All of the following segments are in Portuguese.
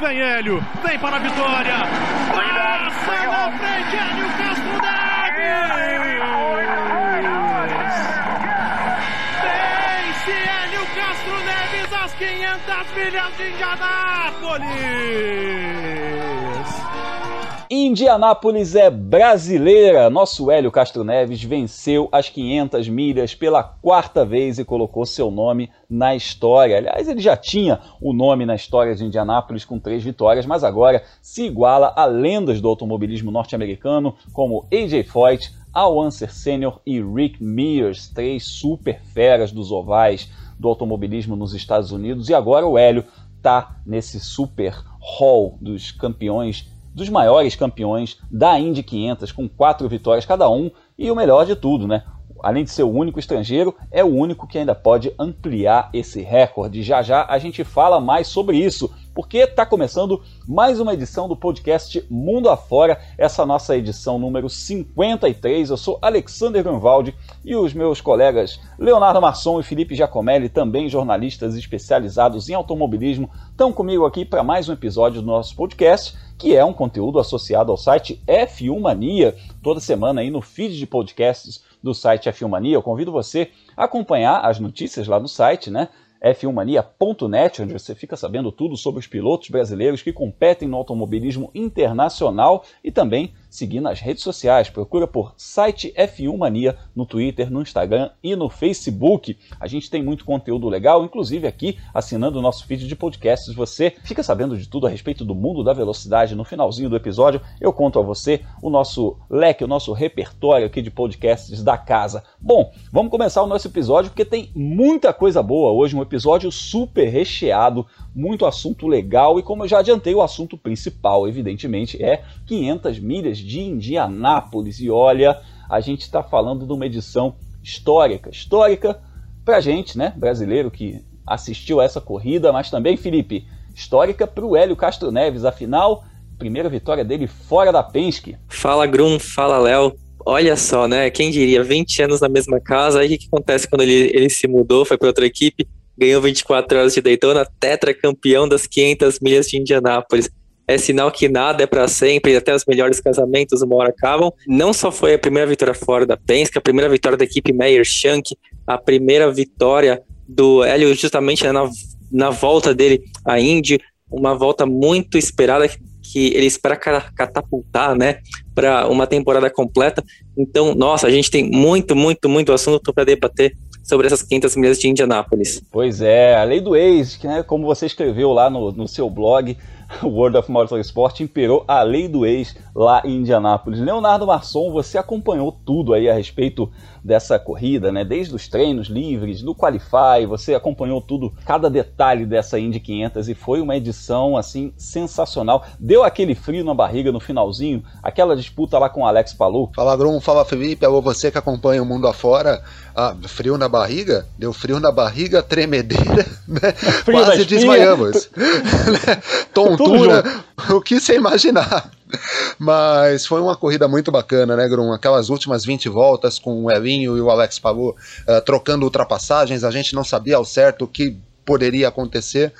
Vem Hélio, vem para a vitória. Passa na frente, Hélio Castro Neves. Vence Hélio Castro Neves às 500 milhas de Indianápolis. Indianápolis é brasileira. Nosso Hélio Castro Neves venceu as 500 milhas pela quarta vez e colocou seu nome na história. Aliás, ele já tinha o nome na história de Indianápolis com três vitórias, mas agora se iguala a lendas do automobilismo norte-americano como AJ Foyt, Al Unser Sr. e Rick Mears, três super feras dos ovais do automobilismo nos Estados Unidos. E agora o Hélio está nesse super hall dos campeões dos maiores campeões da Indy 500, com quatro vitórias cada um, e o melhor de tudo, né? Além de ser o único estrangeiro, é o único que ainda pode ampliar esse recorde. Já já a gente fala mais sobre isso porque está começando mais uma edição do podcast Mundo Afora, essa nossa edição número 53. Eu sou Alexander Grunwald e os meus colegas Leonardo Masson e Felipe Giacomelli, também jornalistas especializados em automobilismo, estão comigo aqui para mais um episódio do nosso podcast, que é um conteúdo associado ao site F1 Mania, toda semana aí no feed de podcasts do site F1 Mania. Eu convido você a acompanhar as notícias lá no site, né? f1mania.net, onde você fica sabendo tudo sobre os pilotos brasileiros que competem no automobilismo internacional e também seguir nas redes sociais. Procura por site F1 Mania no Twitter, no Instagram e no Facebook. A gente tem muito conteúdo legal, inclusive aqui assinando o nosso feed de podcasts. Você fica sabendo de tudo a respeito do mundo da velocidade. No finalzinho do episódio, eu conto a você o nosso leque, o nosso repertório aqui de podcasts da casa. Bom, vamos começar o nosso episódio porque tem muita coisa boa hoje, um episódio super recheado, muito assunto legal e como eu já adiantei, o assunto principal, evidentemente, é 500 milhas de Indianápolis. E olha, a gente está falando de uma edição histórica, histórica para gente, né, brasileiro que assistiu a essa corrida, mas também, Felipe, histórica para o Hélio Castro Neves, afinal, primeira vitória dele fora da Penske. Fala Grum, fala Léo. Olha só, né? Quem diria, 20 anos na mesma casa, aí o que, acontece quando ele, ele se mudou, foi para outra equipe, ganhou 24 horas de Daytona, tetracampeão das 500 milhas de Indianápolis. É sinal que nada é para sempre, até os melhores casamentos uma hora acabam. Não só foi a primeira vitória fora da Penske, a primeira vitória da equipe Meyer Shank, a primeira vitória do Hélio justamente na, na volta dele à Indy, uma volta muito esperada que ele espera catapultar, né, para uma temporada completa. Então, nossa, a gente tem muito, muito, muito assunto para debater sobre essas 500 milhas de Indianápolis. Pois é, a lei do ex, né, como você escreveu lá no, no seu blog, World of Motorsport imperou a lei do ex lá em Indianápolis. Leonardo Masson, você acompanhou tudo aí a respeito dessa corrida, né? Desde os treinos livres, do Qualify, você acompanhou tudo, cada detalhe dessa Indy 500 e foi uma edição assim sensacional. Deu aquele frio na barriga no finalzinho, aquela disputa lá com o Alex Palou. Fala Grum, fala Felipe, alô você que acompanha o mundo afora. Ah, frio na barriga? Deu frio na barriga, tremedeira, né? Quase desmaiamos. Tontura, o que você imaginar. Mas foi uma corrida muito bacana, né, Grum? Aquelas últimas 20 voltas com o Elinho e o Alex Palou uh, trocando ultrapassagens, a gente não sabia ao certo o que poderia acontecer.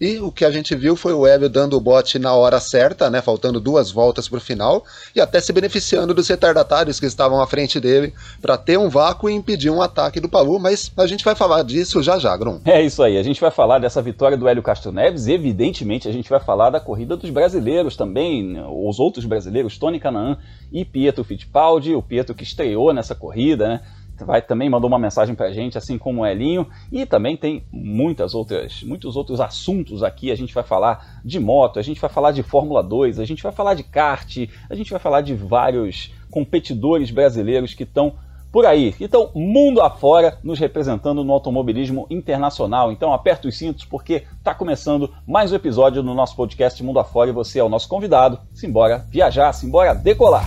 E o que a gente viu foi o Hélio dando o bote na hora certa, né, faltando duas voltas para o final, e até se beneficiando dos retardatários que estavam à frente dele para ter um vácuo e impedir um ataque do Palu, mas a gente vai falar disso já já, Grum. É isso aí, a gente vai falar dessa vitória do Hélio Castro Neves, evidentemente a gente vai falar da corrida dos brasileiros também, os outros brasileiros, Tony Canaan e Pietro Fittipaldi, o Pietro que estreou nessa corrida, né? Vai também mandou uma mensagem para a gente, assim como o Elinho, e também tem muitas outras, muitos outros assuntos aqui. A gente vai falar de moto, a gente vai falar de Fórmula 2, a gente vai falar de kart, a gente vai falar de vários competidores brasileiros que estão por aí. Então, mundo afora, nos representando no automobilismo internacional. Então, aperta os cintos porque está começando mais um episódio no nosso podcast Mundo Afora e você é o nosso convidado. Simbora viajar, simbora decolar.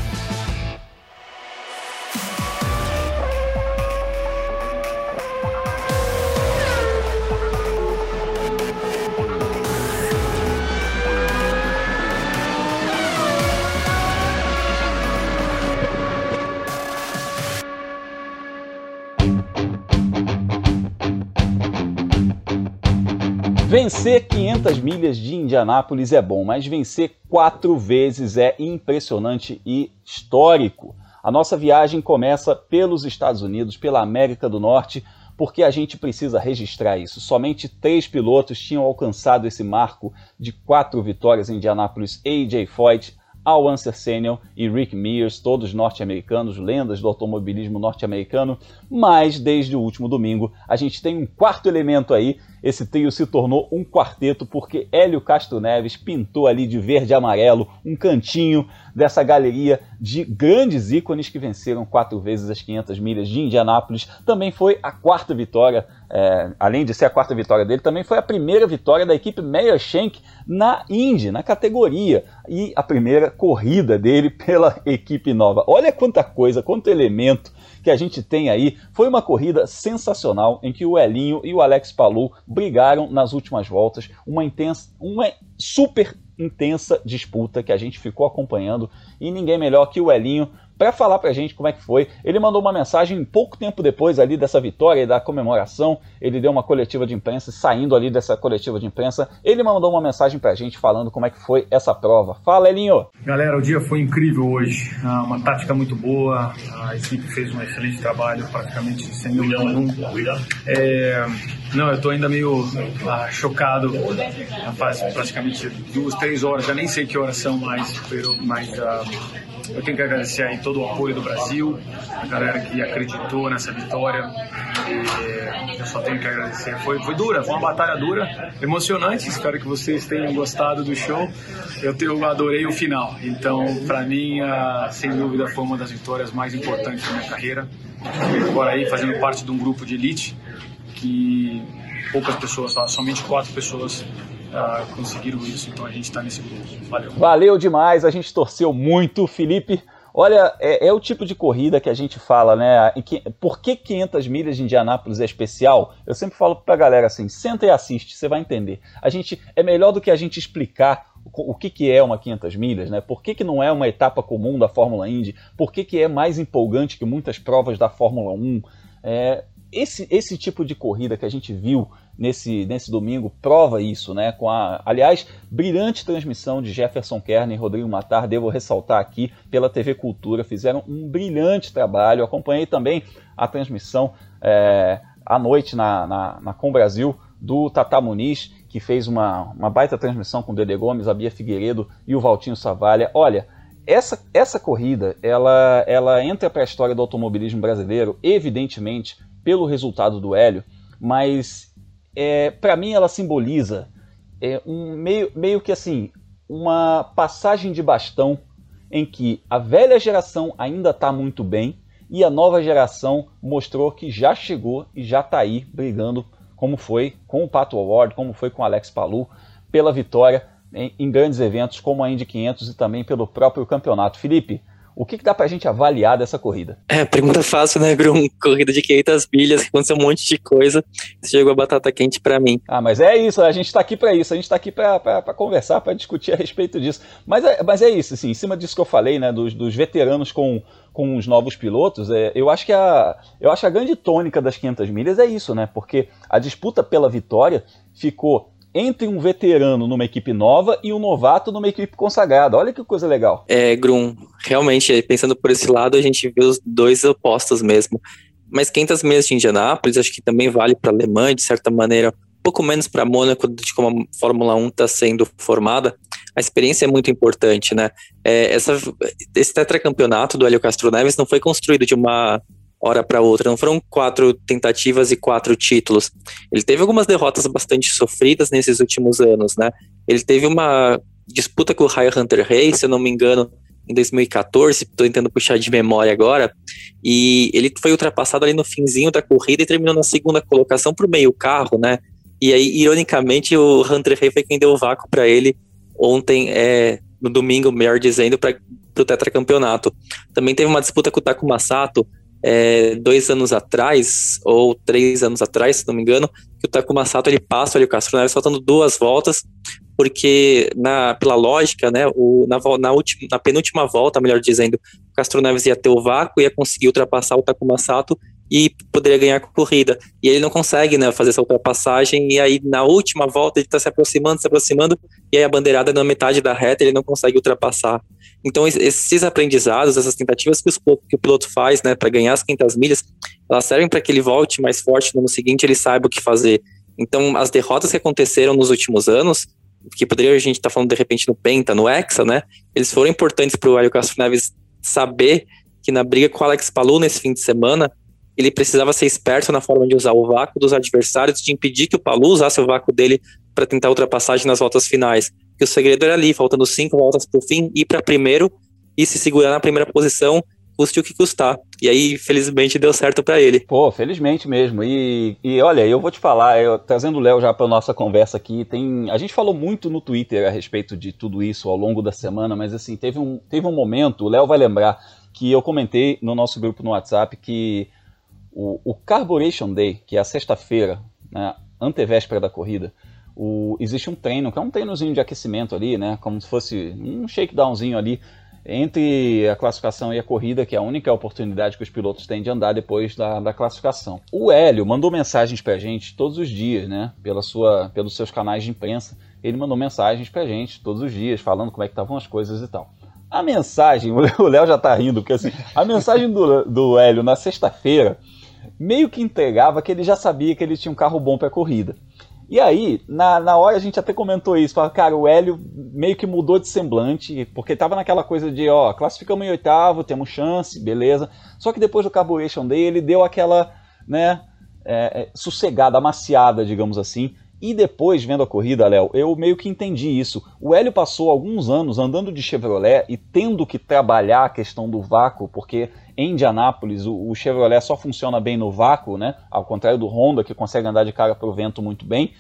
Vencer 500 milhas de Indianápolis é bom, mas vencer quatro vezes é impressionante e histórico. A nossa viagem começa pelos Estados Unidos, pela América do Norte, porque a gente precisa registrar isso. Somente três pilotos tinham alcançado esse marco de quatro vitórias em Indianápolis: AJ Foyt, Al Unser Senior e Rick Mears, todos norte-americanos, lendas do automobilismo norte-americano. Mas desde o último domingo, a gente tem um quarto elemento aí esse trio se tornou um quarteto porque Hélio Castro Neves pintou ali de verde e amarelo um cantinho dessa galeria de grandes ícones que venceram quatro vezes as 500 milhas de Indianápolis. Também foi a quarta vitória, é, além de ser a quarta vitória dele, também foi a primeira vitória da equipe Meyer Shank na Indy, na categoria, e a primeira corrida dele pela equipe nova. Olha quanta coisa, quanto elemento que a gente tem aí. Foi uma corrida sensacional em que o Elinho e o Alex Palu brigaram nas últimas voltas, uma intensa, uma super intensa disputa que a gente ficou acompanhando. E ninguém melhor que o Elinho para falar para a gente como é que foi. Ele mandou uma mensagem pouco tempo depois ali dessa vitória e da comemoração. Ele deu uma coletiva de imprensa, saindo ali dessa coletiva de imprensa, ele mandou uma mensagem para a gente falando como é que foi essa prova. Fala, Elinho! Galera, o dia foi incrível hoje. Ah, uma tática muito boa, a equipe fez um excelente trabalho, praticamente sem dúvida nenhuma. É... Não, eu tô ainda meio ah, chocado. Faz praticamente duas, três horas, já nem sei que horas são mais, mas ah, eu tenho que agradecer aí todo o apoio do Brasil, a galera que acreditou nessa vitória. E eu só tenho que agradecer. Foi, foi dura, foi uma batalha dura, emocionante. Espero que vocês tenham gostado do show. Eu, eu adorei o final. Então, para mim, sem dúvida, foi uma das vitórias mais importantes da minha carreira. Agora aí, fazendo parte de um grupo de elite que poucas pessoas, somente quatro pessoas uh, conseguiram isso, então a gente está nesse grupo. Valeu. Valeu demais, a gente torceu muito, Felipe. Olha, é, é, o tipo de corrida que a gente fala, né? Que, por que 500 milhas de Indianápolis é especial? Eu sempre falo pra galera assim: senta e assiste, você vai entender. A gente é melhor do que a gente explicar o, o que, que é uma 500 milhas, né? Por que, que não é uma etapa comum da Fórmula Indy? Por que, que é mais empolgante que muitas provas da Fórmula 1? É, esse, esse tipo de corrida que a gente viu nesse, nesse domingo prova isso, né? Com a, aliás, brilhante transmissão de Jefferson Kern e Rodrigo Matar, devo ressaltar aqui, pela TV Cultura, fizeram um brilhante trabalho. Acompanhei também a transmissão é, à noite na, na, na Com Brasil do Tata Muniz, que fez uma, uma baita transmissão com o Dede Gomes, a Bia Figueiredo e o Valtinho Savalha. Olha, essa, essa corrida ela, ela entra para a história do automobilismo brasileiro, evidentemente, pelo resultado do Hélio, mas é, para mim ela simboliza é, um meio, meio que assim uma passagem de bastão em que a velha geração ainda está muito bem e a nova geração mostrou que já chegou e já está aí brigando, como foi com o Pato Award, como foi com o Alex Palu, pela vitória em, em grandes eventos como a Indy 500 e também pelo próprio campeonato. Felipe, o que, que dá pra gente avaliar dessa corrida? É, pergunta fácil, né, Grum? Corrida de 500 milhas, que aconteceu um monte de coisa. Chegou a batata quente para mim. Ah, mas é isso, a gente tá aqui para isso, a gente tá aqui para conversar, para discutir a respeito disso. Mas é, mas é isso, assim, em cima disso que eu falei, né, dos, dos veteranos com, com os novos pilotos, é, eu, acho que a, eu acho que a grande tônica das 500 milhas é isso, né, porque a disputa pela vitória ficou entre um veterano numa equipe nova e um novato numa equipe consagrada. Olha que coisa legal. É, Grum, realmente, pensando por esse lado, a gente vê os dois opostos mesmo. Mas 500 milhas de Indianápolis, acho que também vale para a Alemanha, de certa maneira, um pouco menos para Mônaco, de como a Fórmula 1 está sendo formada. A experiência é muito importante, né? É, essa, esse tetracampeonato do Hélio Castro Neves não foi construído de uma hora para outra. Não foram quatro tentativas e quatro títulos. Ele teve algumas derrotas bastante sofridas nesses últimos anos, né? Ele teve uma disputa com o Ryan Hunter Hayes, se eu não me engano, em 2014, estou tentando puxar de memória agora, e ele foi ultrapassado ali no finzinho da corrida e terminou na segunda colocação por meio carro, né? E aí, ironicamente, o Hunter Hayes foi quem deu o vácuo para ele ontem, é, no domingo, melhor dizendo, para o tetracampeonato. Também teve uma disputa com o Takuma Sato, é, dois anos atrás, ou três anos atrás, se não me engano, que o Takuma Sato ele passa ali o Castro Neves faltando duas voltas, porque na, pela lógica, né, o, na, na, na penúltima volta, melhor dizendo, o Castro Neves ia ter o vácuo, ia conseguir ultrapassar o Takuma Sato e poderia ganhar a corrida. E ele não consegue né, fazer essa ultrapassagem, e aí na última volta ele está se aproximando, se aproximando, e aí a bandeirada na metade da reta ele não consegue ultrapassar. Então esses aprendizados, essas tentativas que, os, que o piloto faz né, para ganhar as 500 milhas, elas servem para que ele volte mais forte no ano seguinte, ele saiba o que fazer. Então as derrotas que aconteceram nos últimos anos, que poderia a gente estar tá falando de repente no Penta, no Hexa, né, eles foram importantes para o Hélio Castro Neves saber que na briga com o Alex Palou nesse fim de semana, ele precisava ser esperto na forma de usar o vácuo dos adversários, de impedir que o Palu usasse o vácuo dele para tentar ultrapassagem nas voltas finais. Que o segredo era ali, faltando cinco voltas para o fim, ir para primeiro e se segurar na primeira posição, custe o que custar. E aí, felizmente, deu certo para ele. Pô, felizmente mesmo. E, e olha, eu vou te falar, eu, trazendo o Léo já para nossa conversa aqui, tem, a gente falou muito no Twitter a respeito de tudo isso ao longo da semana, mas assim, teve um, teve um momento, o Léo vai lembrar, que eu comentei no nosso grupo no WhatsApp que o, o Carburation Day, que é a sexta-feira, né, antevéspera da corrida, o, existe um treino, que é um treinozinho de aquecimento ali, né, como se fosse um shakedownzinho ali entre a classificação e a corrida, que é a única oportunidade que os pilotos têm de andar depois da, da classificação. O Hélio mandou mensagens pra gente todos os dias, né, pela sua, pelos seus canais de imprensa, ele mandou mensagens pra gente todos os dias, falando como é que estavam as coisas e tal. A mensagem, o Léo já tá rindo, porque assim, a mensagem do, do Hélio na sexta-feira meio que entregava que ele já sabia que ele tinha um carro bom para corrida. E aí, na, na hora a gente até comentou isso, falou, cara, o Hélio meio que mudou de semblante, porque tava naquela coisa de, ó, classificamos em oitavo, temos chance, beleza. Só que depois do carburation dele, ele deu aquela, né, é, é, sossegada, amaciada, digamos assim, e depois, vendo a corrida, Léo, eu meio que entendi isso. O Hélio passou alguns anos andando de Chevrolet e tendo que trabalhar a questão do vácuo, porque em Indianápolis o, o Chevrolet só funciona bem no vácuo, né? Ao contrário do Honda, que consegue andar de cara para o vento muito bem.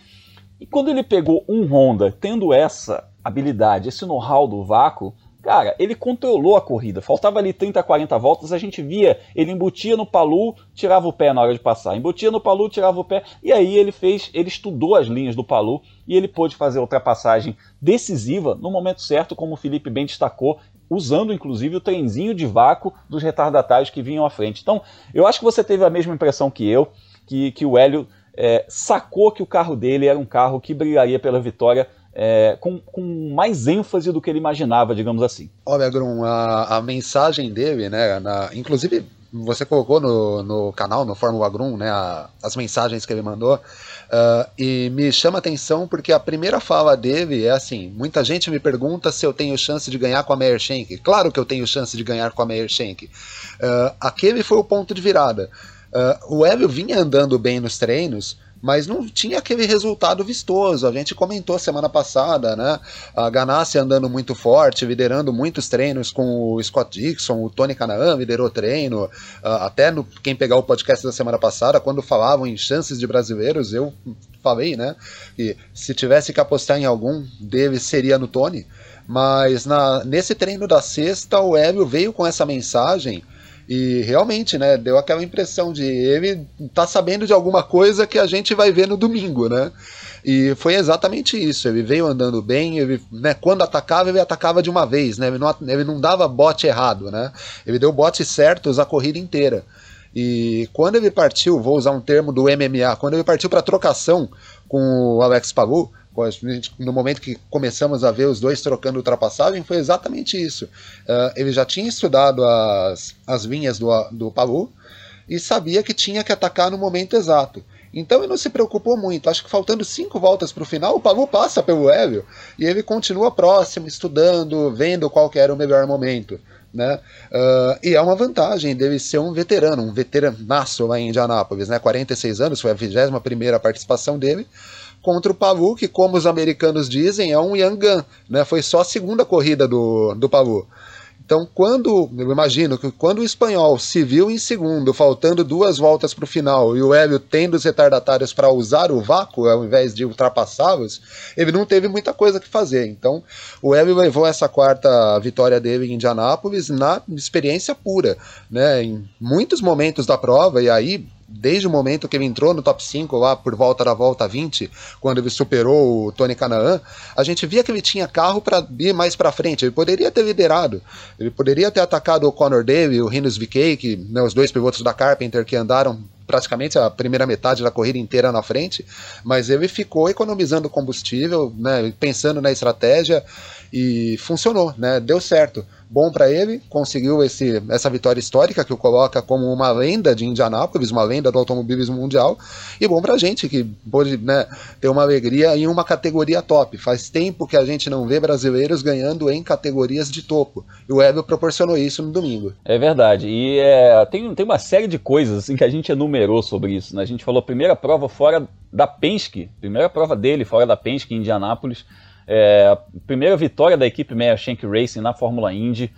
E quando ele pegou um Honda tendo essa habilidade, esse know-how do vácuo, Cara, ele controlou a corrida. Faltava ali 30, 40 voltas, a gente via, ele embutia no palu, tirava o pé na hora de passar. Embutia no palu, tirava o pé. E aí ele fez, ele estudou as linhas do palu e ele pôde fazer a ultrapassagem decisiva no momento certo, como o Felipe bem destacou, usando inclusive o trenzinho de vácuo dos retardatários que vinham à frente. Então, eu acho que você teve a mesma impressão que eu, que, que o Hélio é, sacou que o carro dele era um carro que brigaria pela vitória é, com, com, mais ênfase do que ele imaginava, digamos assim. Olha, Grum, a, a mensagem dele, né, na, inclusive você colocou no, no canal, no Fórmula Grum, né, a, as mensagens que ele mandou, uh, e me chama atenção porque a primeira fala dele é assim, muita gente me pergunta se eu tenho chance de ganhar com a Meyer Shank. Claro que eu tenho chance de ganhar com a Meyer Shank. Uh, aquele foi o ponto de virada. Uh, o Hélio vinha andando bem nos treinos, mas não tinha aquele resultado vistoso. A gente comentou semana passada, né? A Ganassi andando muito forte, liderando muitos treinos com o Scott Dixon, o Tony Canaan liderou treino. Até no, quem pegar o podcast da semana passada, quando falavam em chances de brasileiros, eu falei, né? Que se tivesse que apostar em algum deles seria no Tony. Mas na, nesse treino da sexta, o Hélio veio com essa mensagem e realmente, né, deu aquela impressão de ele tá sabendo de alguma coisa que a gente vai ver no domingo, né? E foi exatamente isso. Ele veio andando bem, ele, né, quando atacava, ele atacava de uma vez, né? Ele não, ele não dava bote errado, né? Ele deu bote certos a corrida inteira. E quando ele partiu, vou usar um termo do MMA, quando ele partiu para trocação com o Alex Pagu, no momento que começamos a ver os dois trocando ultrapassagem, foi exatamente isso. Uh, ele já tinha estudado as, as linhas do, do Palu e sabia que tinha que atacar no momento exato. Então ele não se preocupou muito. Acho que faltando cinco voltas para o final, o Palu passa pelo Hélio e ele continua próximo, estudando, vendo qual era o melhor momento. Né? Uh, e é uma vantagem dele ser um veterano, um veteranaço lá em Indianápolis, né? 46 anos, foi a 21 primeira participação dele contra o Pavu, que, como os americanos dizem, é um Young Gun, né? Foi só a segunda corrida do, do Pavu. Então, quando, eu imagino que quando o espanhol se viu em segundo, faltando duas voltas para o final, e o Hélio tendo os retardatários para usar o vácuo ao invés de ultrapassá-los, ele não teve muita coisa que fazer. Então, o Hélio levou essa quarta vitória dele em Indianápolis na experiência pura. Né? Em muitos momentos da prova, e aí desde o momento que ele entrou no top 5 lá por volta da volta 20, quando ele superou o Tony Canaan, a gente via que ele tinha carro para ir mais para frente. Ele poderia ter liderado, ele poderia ter atacado o Conor Daly, o Rinus VK, que né, os dois pilotos da Carpenter que andaram praticamente a primeira metade da corrida inteira na frente, mas ele ficou economizando combustível, né, pensando na estratégia e funcionou, né, deu certo bom para ele, conseguiu esse, essa vitória histórica que o coloca como uma lenda de Indianápolis, uma lenda do automobilismo mundial, e bom para a gente que pôde né, ter uma alegria em uma categoria top. Faz tempo que a gente não vê brasileiros ganhando em categorias de topo, e o Hélio proporcionou isso no domingo. É verdade, e é, tem, tem uma série de coisas assim, que a gente enumerou sobre isso. Né? A gente falou primeira prova fora da Penske, primeira prova dele fora da Penske em Indianápolis, é, a primeira vitória da equipe Meyer Shank Racing na Fórmula Indy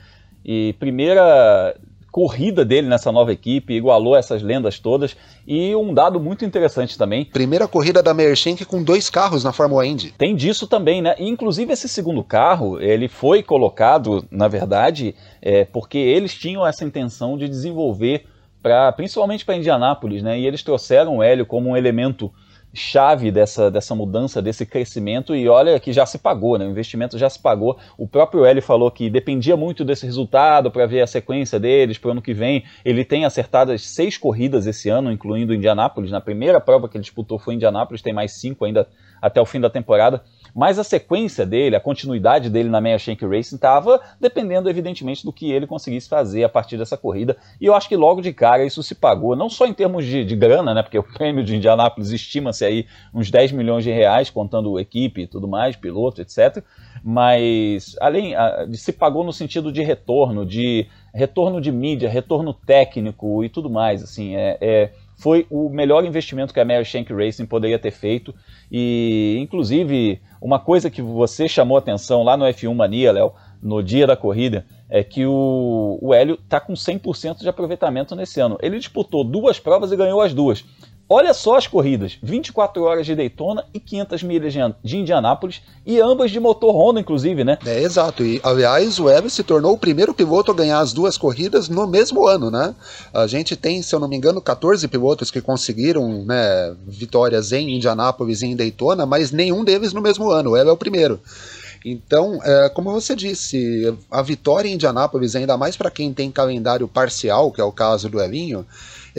e primeira corrida dele nessa nova equipe, igualou essas lendas todas. E um dado muito interessante também. Primeira corrida da Shank com dois carros na Fórmula Indy. Tem disso também, né? E, inclusive esse segundo carro, ele foi colocado, na verdade, é, porque eles tinham essa intenção de desenvolver, pra, principalmente para Indianápolis, né? E eles trouxeram o Hélio como um elemento chave dessa, dessa mudança, desse crescimento, e olha que já se pagou, né? o investimento já se pagou. O próprio Eli falou que dependia muito desse resultado para ver a sequência deles para o ano que vem. Ele tem acertado as seis corridas esse ano, incluindo Indianápolis. Na primeira prova que ele disputou foi Indianápolis, tem mais cinco ainda até o fim da temporada. Mas a sequência dele, a continuidade dele na Meia Shank Racing estava dependendo, evidentemente, do que ele conseguisse fazer a partir dessa corrida. E eu acho que logo de cara isso se pagou, não só em termos de, de grana, né? Porque o prêmio de Indianápolis estima-se aí uns 10 milhões de reais, contando equipe e tudo mais, piloto, etc. Mas além se pagou no sentido de retorno, de retorno de mídia, retorno técnico e tudo mais. Assim, é, é foi o melhor investimento que a Mary Shank Racing poderia ter feito. E, inclusive, uma coisa que você chamou atenção lá no F1 Mania, Léo, no dia da corrida, é que o, o Hélio está com 100% de aproveitamento nesse ano. Ele disputou duas provas e ganhou as duas. Olha só as corridas: 24 horas de Daytona e 500 milhas de Indianápolis, e ambas de motor Honda, inclusive, né? É, exato. E, aliás, o Webb se tornou o primeiro piloto a ganhar as duas corridas no mesmo ano, né? A gente tem, se eu não me engano, 14 pilotos que conseguiram né, vitórias em Indianápolis e em Daytona, mas nenhum deles no mesmo ano. O Webb é o primeiro. Então, é, como você disse, a vitória em Indianápolis, ainda mais para quem tem calendário parcial, que é o caso do Elinho,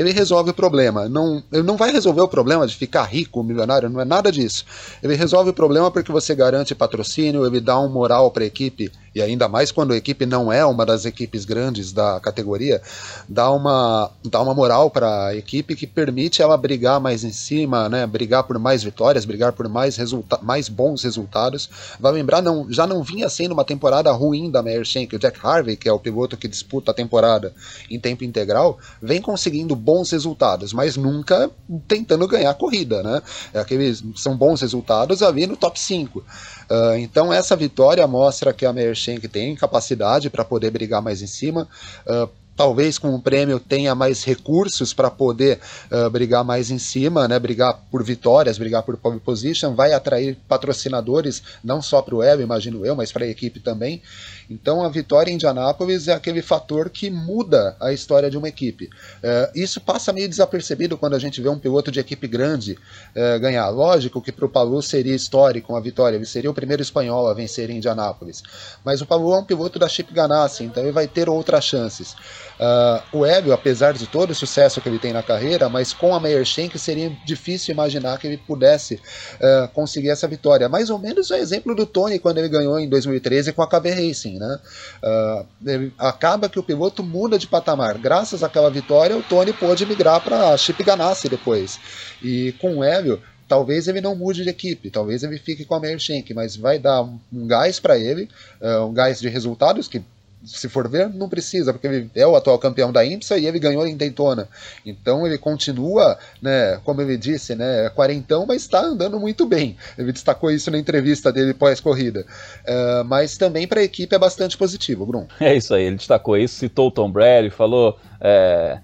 ele resolve o problema. Não, ele não vai resolver o problema de ficar rico, milionário, não é nada disso. Ele resolve o problema porque você garante patrocínio, ele dá um moral para a equipe e ainda mais quando a equipe não é uma das equipes grandes da categoria, dá uma, dá uma moral para a equipe que permite ela brigar mais em cima, né, brigar por mais vitórias, brigar por mais, resulta mais bons resultados. Vai lembrar, não, já não vinha sendo uma temporada ruim da Meyer Shank, o Jack Harvey, que é o piloto que disputa a temporada em tempo integral, vem conseguindo bons resultados, mas nunca tentando ganhar a corrida, né? É aqueles, são bons resultados ali no top 5. Uh, então essa vitória mostra que a Mershenk tem capacidade para poder brigar mais em cima. Uh, talvez com o prêmio tenha mais recursos para poder uh, brigar mais em cima, né, brigar por vitórias, brigar por pole position, vai atrair patrocinadores não só para o web, imagino eu, mas para a equipe também. Então a vitória em Indianápolis é aquele fator que muda a história de uma equipe. É, isso passa meio desapercebido quando a gente vê um piloto de equipe grande é, ganhar. Lógico que para o Palu seria histórico uma vitória, ele seria o primeiro espanhol a vencer em Indianápolis. Mas o Palu é um piloto da Chip Ganassi, então ele vai ter outras chances. Uh, o Hélio, apesar de todo o sucesso que ele tem na carreira, mas com a Meyer Shank seria difícil imaginar que ele pudesse uh, conseguir essa vitória. Mais ou menos o exemplo do Tony quando ele ganhou em 2013 com a KB Racing. Né? Uh, acaba que o piloto muda de patamar. Graças àquela vitória, o Tony pôde migrar para Chip Ganassi depois. E com o Hélio, talvez ele não mude de equipe, talvez ele fique com a Meyer Shank, mas vai dar um, um gás para ele, uh, um gás de resultados que se for ver, não precisa, porque ele é o atual campeão da IMSA e ele ganhou em Daytona. Então ele continua, né, como ele disse, né, quarentão, mas está andando muito bem. Ele destacou isso na entrevista dele pós-corrida. Uh, mas também para a equipe é bastante positivo, Bruno. É isso aí, ele destacou isso, citou o Tom Brady, falou. É...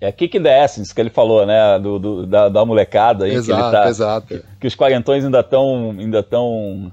É kick the essence que ele falou, né? Do, do da, da, molecada aí. Exato, que ele tá, exato. Que, que os quarentões ainda estão ainda tão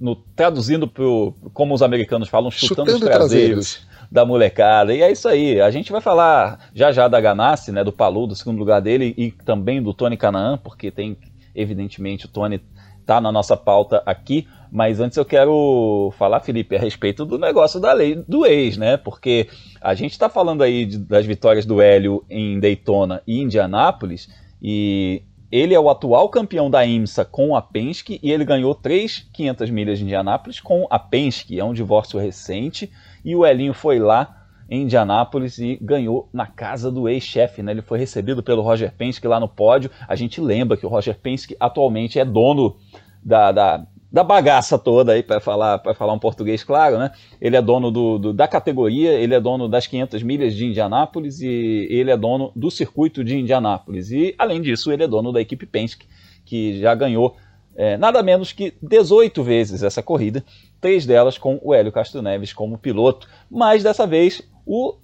no, traduzindo pro, como os americanos falam, chutando, chutando os traseiros, traseiros, da molecada. E é isso aí. A gente vai falar já já da Ganassi, né, do Palu, do segundo lugar dele, e também do Tony Canaan, porque tem, evidentemente, o Tony tá na nossa pauta aqui. Mas antes eu quero falar, Felipe, a respeito do negócio da lei do ex, né? Porque a gente está falando aí de, das vitórias do Hélio em Daytona e Indianápolis, e ele é o atual campeão da IMSA com a Penske e ele ganhou três 500 milhas de Indianápolis com a Penske. É um divórcio recente e o Elinho foi lá em Indianápolis e ganhou na casa do ex-chefe. Né? Ele foi recebido pelo Roger Penske lá no pódio. A gente lembra que o Roger Penske atualmente é dono da, da, da bagaça toda aí, para falar, falar um português claro, né? Ele é dono do, do, da categoria, ele é dono das 500 milhas de Indianápolis e ele é dono do circuito de Indianápolis. E, além disso, ele é dono da equipe Penske, que já ganhou é, nada menos que 18 vezes essa corrida, três delas com o Hélio Castro Neves como piloto. Mas dessa vez o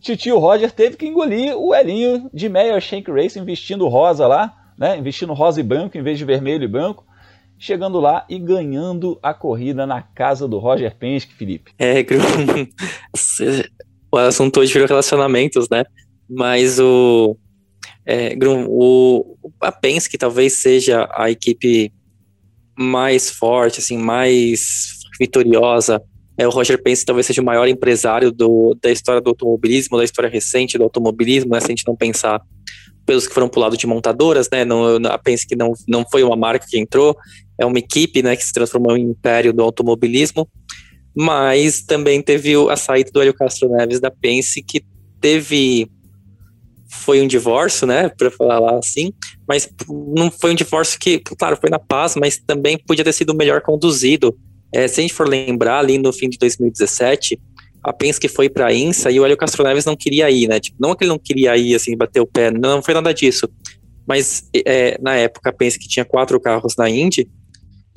titio Roger teve que engolir o Elinho de Meyer Shank Racing vestindo rosa lá, né? Vestindo rosa e branco em vez de vermelho e branco chegando lá e ganhando a corrida na casa do Roger Penske, Felipe. É, o assunto hoje virou relacionamentos, né? Mas o, é, o a Penske talvez seja a equipe mais forte, assim, mais vitoriosa. É, o Roger Penske talvez seja o maior empresário do, da história do automobilismo, da história recente do automobilismo, né? Se a gente não pensar pelos que foram pulados de montadoras, né? Não, a Penske não, não foi uma marca que entrou, é uma equipe né, que se transformou em império do automobilismo, mas também teve a saída do Hélio Castro Neves da Pense, que teve foi um divórcio, né, para falar lá assim, mas não foi um divórcio que, claro, foi na paz, mas também podia ter sido melhor conduzido. É, se a gente for lembrar, ali no fim de 2017, a Penske foi para a INSA e o Hélio Castro Neves não queria ir, né? Tipo, não é que ele não queria ir, assim, bater o pé, não foi nada disso. Mas é, na época a Penske tinha quatro carros na Indy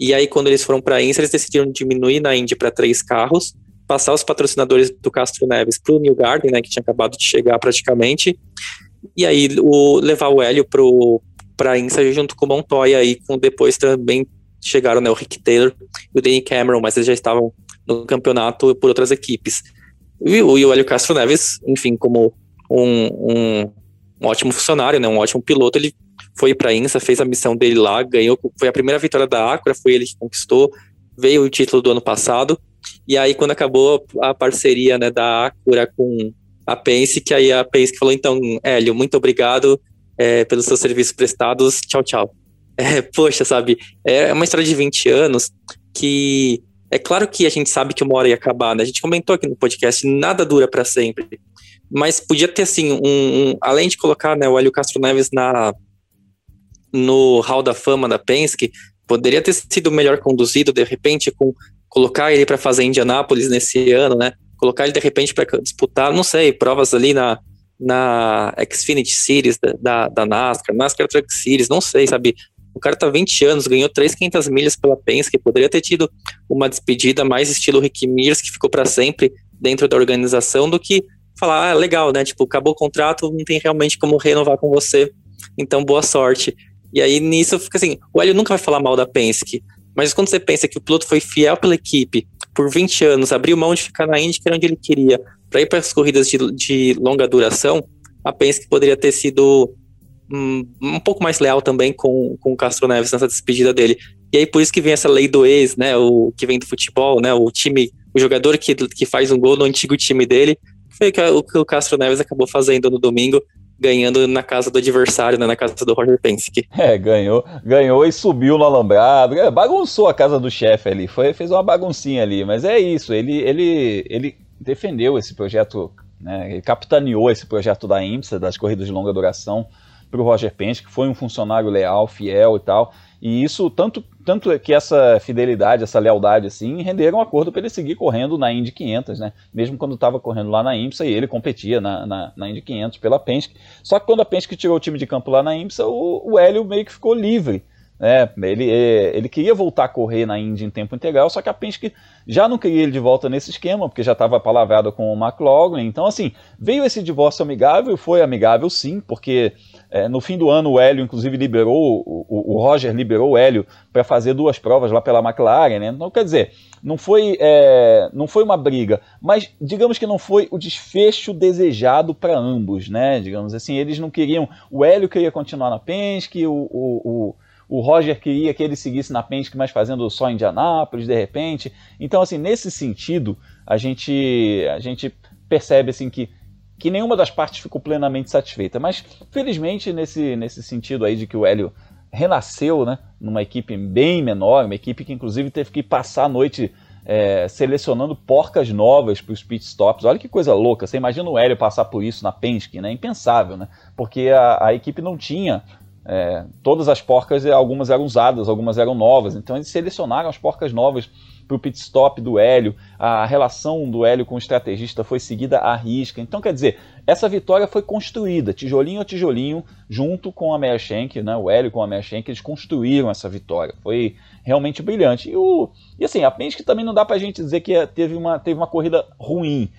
e aí, quando eles foram para a INSA, eles decidiram diminuir na Indy para três carros, passar os patrocinadores do Castro Neves para o New Garden, né, que tinha acabado de chegar praticamente, e aí o, levar o Hélio para a INSA junto com o Montoya, aí com depois também chegaram né, o Rick Taylor e o Danny Cameron, mas eles já estavam no campeonato por outras equipes. E o, e o Hélio Castro Neves, enfim, como um, um, um ótimo funcionário, né, um ótimo piloto, ele foi para a INSA, fez a missão dele lá, ganhou, foi a primeira vitória da Acura, foi ele que conquistou, veio o título do ano passado, e aí quando acabou a parceria né, da Acura com a Pense, que aí a Pense falou, então, Hélio, muito obrigado é, pelos seus serviços prestados, tchau, tchau. É, poxa, sabe, é uma história de 20 anos que é claro que a gente sabe que uma hora ia acabar, né? A gente comentou aqui no podcast, nada dura para sempre. Mas podia ter, assim, um, um, além de colocar né, o Hélio Castro Neves na, no Hall da Fama da Penske, poderia ter sido melhor conduzido, de repente, com colocar ele para fazer Indianápolis nesse ano, né? Colocar ele de repente para disputar, não sei, provas ali na, na Xfinity Series da, da, da NASCAR, NASCAR Truck Series, não sei, sabe? O cara tá 20 anos, ganhou 3,500 milhas pela Penske, poderia ter tido uma despedida mais estilo Rick Mears, que ficou para sempre dentro da organização, do que falar, ah, legal, né? Tipo, acabou o contrato, não tem realmente como renovar com você, então boa sorte. E aí nisso fica assim, o Hélio nunca vai falar mal da Penske, mas quando você pensa que o piloto foi fiel pela equipe por 20 anos, abriu mão de ficar na Indy, que era onde ele queria, para ir para as corridas de, de, longa duração, a Penske poderia ter sido um, um, pouco mais leal também com, com o Castro Neves nessa despedida dele. E aí por isso que vem essa lei do ex, né, o que vem do futebol, né, o time, o jogador que, que faz um gol no antigo time dele, foi o que o Castro Neves acabou fazendo no domingo, ganhando na casa do adversário, né, na casa do Roger Penske. É, ganhou, ganhou e subiu no alambrado, é, bagunçou a casa do chefe ali, foi, fez uma baguncinha ali, mas é isso, ele, ele, ele defendeu esse projeto, né, ele capitaneou esse projeto da IMSA, das corridas de longa duração, para o Roger Penske, que foi um funcionário leal, fiel e tal, e isso, tanto, tanto que essa fidelidade, essa lealdade, assim, renderam um acordo para ele seguir correndo na Indy 500, né? Mesmo quando estava correndo lá na IMSA e ele competia na, na, na, Indy 500 pela Penske. Só que quando a Penske tirou o time de campo lá na IMSA, o, o Hélio meio que ficou livre né? Ele, é, ele queria voltar a correr na Indy em tempo integral, só que a Penske já não queria ele de volta nesse esquema, porque já estava palavrado com o McLaughlin. Então, assim, veio esse divórcio amigável, foi amigável sim, porque é, no fim do ano o Hélio, inclusive, liberou, o, o Roger liberou o Hélio para fazer duas provas lá pela McLaren, né? Então, quer dizer, não foi, é, não foi uma briga, mas digamos que não foi o desfecho desejado para ambos, né? Digamos assim, eles não queriam. O Hélio queria continuar na Penske, o, o, o o Roger queria que ele seguisse na Penske, mas fazendo só Indianápolis de repente. Então, assim, nesse sentido, a gente, a gente percebe assim que, que nenhuma das partes ficou plenamente satisfeita. Mas, felizmente, nesse, nesse sentido aí de que o Hélio renasceu né, numa equipe bem menor, uma equipe que inclusive teve que passar a noite é, selecionando porcas novas para os pit stops. Olha que coisa louca. Você imagina o Hélio passar por isso na Penske, né? Impensável, né? Porque a, a equipe não tinha é, todas as porcas, algumas eram usadas, algumas eram novas. Então eles selecionaram as porcas novas para o pit stop do Hélio. A relação do Hélio com o estrategista foi seguida à risca. Então, quer dizer, essa vitória foi construída, tijolinho a tijolinho, junto com a Mershenk, né, o Hélio com a Mershenk, eles construíram essa vitória. Foi realmente brilhante. E, o, e assim, a Penske também não dá para a gente dizer que teve uma, teve uma corrida ruim.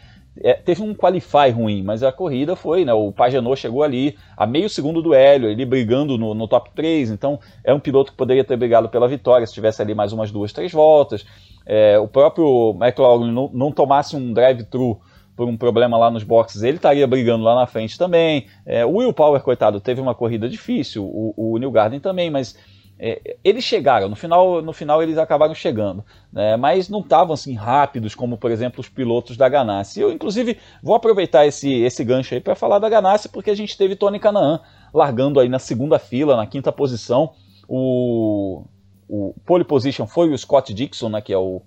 É, teve um qualify ruim, mas a corrida foi, né? O Pagenot chegou ali a meio segundo do Hélio, ele brigando no, no, top 3, então é um piloto que poderia ter brigado pela vitória se tivesse ali mais umas duas, três voltas. É, o próprio McLaughlin não, não tomasse um drive-thru por um problema lá nos boxes, ele estaria brigando lá na frente também. É, o Will Power, coitado, teve uma corrida difícil, o, o New Garden também, mas é, eles chegaram, no final, no final eles acabaram chegando, né, mas não estavam assim rápidos como, por exemplo, os pilotos da Ganassi. Eu, inclusive, vou aproveitar esse, esse gancho aí para falar da Ganassi, porque a gente teve Tony Canaan largando aí na segunda fila, na quinta posição. O, o pole position foi o Scott Dixon, né, que é o,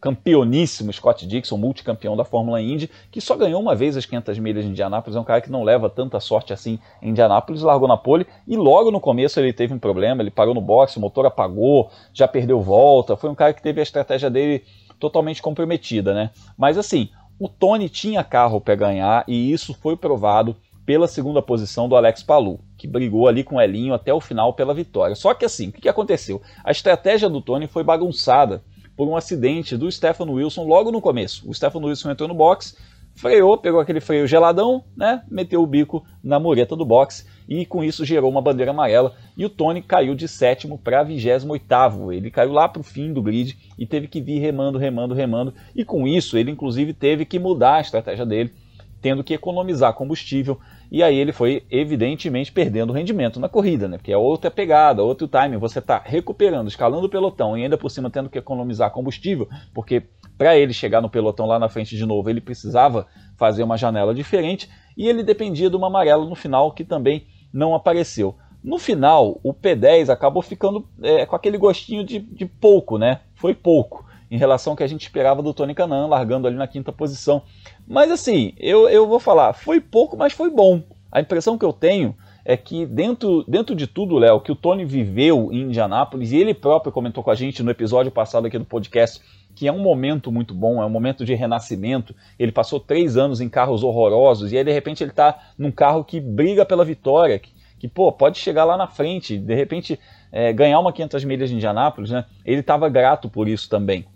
campeoníssimo Scott Dixon, multicampeão da Fórmula Indy, que só ganhou uma vez as 500 milhas de Indianápolis, é um cara que não leva tanta sorte assim em Indianápolis, largou na pole e logo no começo ele teve um problema, ele parou no boxe, o motor apagou, já perdeu volta, foi um cara que teve a estratégia dele totalmente comprometida, né? Mas assim, o Tony tinha carro para ganhar e isso foi provado pela segunda posição do Alex Palu, que brigou ali com o Elinho até o final pela vitória. Só que assim, o que aconteceu? A estratégia do Tony foi bagunçada por um acidente do Stefan Wilson logo no começo. O Stefan Wilson entrou no box, freou, pegou aquele freio geladão, né, meteu o bico na mureta do box e com isso gerou uma bandeira amarela. E o Tony caiu de sétimo para 28 Ele caiu lá para o fim do grid e teve que vir remando, remando, remando. E com isso ele inclusive teve que mudar a estratégia dele, tendo que economizar combustível e aí ele foi, evidentemente, perdendo rendimento na corrida, né? Porque é outra pegada, outro timing. Você está recuperando, escalando o pelotão e ainda por cima tendo que economizar combustível, porque para ele chegar no pelotão lá na frente de novo, ele precisava fazer uma janela diferente e ele dependia de uma amarela no final que também não apareceu. No final, o P10 acabou ficando é, com aquele gostinho de, de pouco, né? Foi pouco em relação ao que a gente esperava do Tony Canan, largando ali na quinta posição. Mas assim, eu, eu vou falar, foi pouco, mas foi bom. A impressão que eu tenho é que dentro, dentro de tudo, Léo, que o Tony viveu em Indianápolis, e ele próprio comentou com a gente no episódio passado aqui do podcast, que é um momento muito bom, é um momento de renascimento. Ele passou três anos em carros horrorosos, e aí de repente ele está num carro que briga pela vitória, que, que pô, pode chegar lá na frente, de repente é, ganhar uma 500 milhas de Indianápolis, né? Ele estava grato por isso também.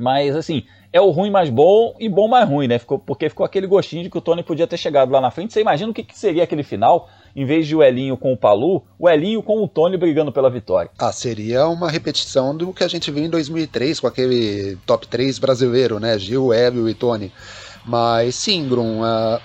Mas assim, é o ruim mais bom e bom mais ruim, né? Ficou, porque ficou aquele gostinho de que o Tony podia ter chegado lá na frente. Você imagina o que, que seria aquele final, em vez de o Elinho com o Palu, o Elinho com o Tony brigando pela vitória. Ah, seria uma repetição do que a gente viu em 2003 com aquele top 3 brasileiro, né? Gil, Hélio e Tony. Mas sim, Brum, uh,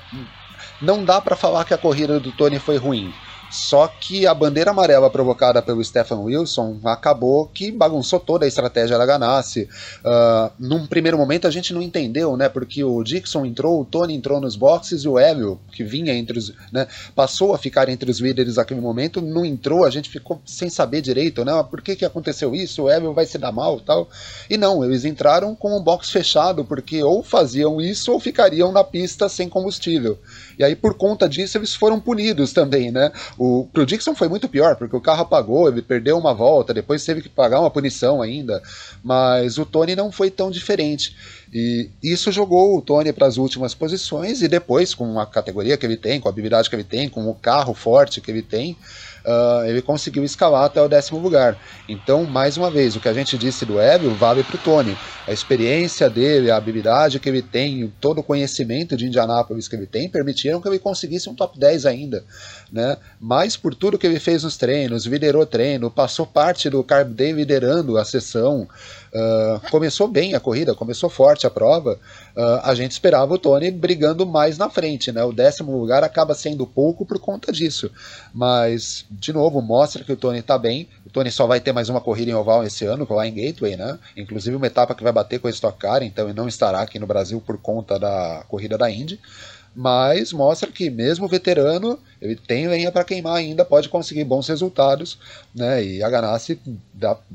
não dá para falar que a corrida do Tony foi ruim. Só que a bandeira amarela provocada pelo Stephen Wilson acabou que bagunçou toda a estratégia da Ganassi. Uh, num primeiro momento a gente não entendeu, né? Porque o Dixon entrou, o Tony entrou nos boxes e o Hélio, que vinha entre os. Né, passou a ficar entre os líderes naquele momento, não entrou, a gente ficou sem saber direito, né? Por que, que aconteceu isso? O Hélio vai se dar mal tal. E não, eles entraram com o box fechado, porque ou faziam isso ou ficariam na pista sem combustível. E aí, por conta disso, eles foram punidos também, né? O, pro Dixon foi muito pior, porque o carro apagou, ele perdeu uma volta, depois teve que pagar uma punição ainda. Mas o Tony não foi tão diferente. E isso jogou o Tony para as últimas posições e depois, com a categoria que ele tem, com a habilidade que ele tem, com o carro forte que ele tem, uh, ele conseguiu escalar até o décimo lugar. Então, mais uma vez, o que a gente disse do Evil vale para o Tony. A experiência dele, a habilidade que ele tem, todo o conhecimento de Indianápolis que ele tem, permitiram que ele conseguisse um top 10 ainda. Né? Mas por tudo que ele fez nos treinos, liderou treino, passou parte do Carb Day liderando a sessão, Uh, começou bem a corrida, começou forte a prova. Uh, a gente esperava o Tony brigando mais na frente, né? O décimo lugar acaba sendo pouco por conta disso. Mas, de novo, mostra que o Tony está bem. O Tony só vai ter mais uma corrida em oval esse ano, lá em Gateway, né? Inclusive uma etapa que vai bater com a Stock Car, então ele não estará aqui no Brasil por conta da corrida da Indy mas mostra que mesmo veterano, ele tem lenha para queimar ainda, pode conseguir bons resultados, né? E a Ganassi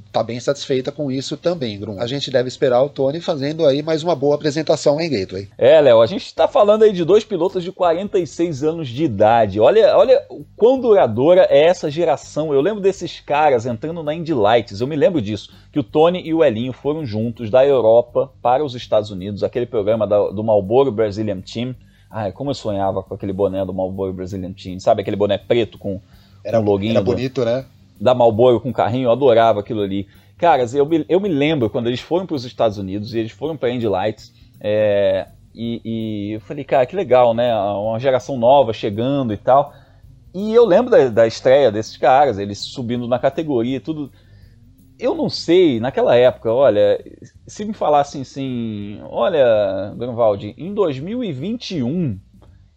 está bem satisfeita com isso também, Grum. A gente deve esperar o Tony fazendo aí mais uma boa apresentação em Gateway. É, Léo, a gente está falando aí de dois pilotos de 46 anos de idade. Olha, olha quão duradoura é essa geração. Eu lembro desses caras entrando na Indy Lights, eu me lembro disso, que o Tony e o Elinho foram juntos da Europa para os Estados Unidos, aquele programa da, do Marlboro Brazilian Team Ai, como eu sonhava com aquele boné do Malboro Brazilian Team, sabe? Aquele boné preto com, era, com loginho. Era bonito, né? Da Malboro com carrinho, eu adorava aquilo ali. Cara, eu me, eu me lembro quando eles foram para os Estados Unidos e eles foram para Indy Lights. É, e, e, eu falei, cara, que legal, né? Uma geração nova chegando e tal. E eu lembro da, da estreia desses caras, eles subindo na categoria e tudo eu não sei, naquela época, olha, se me falassem assim, olha, Grunwald, em 2021,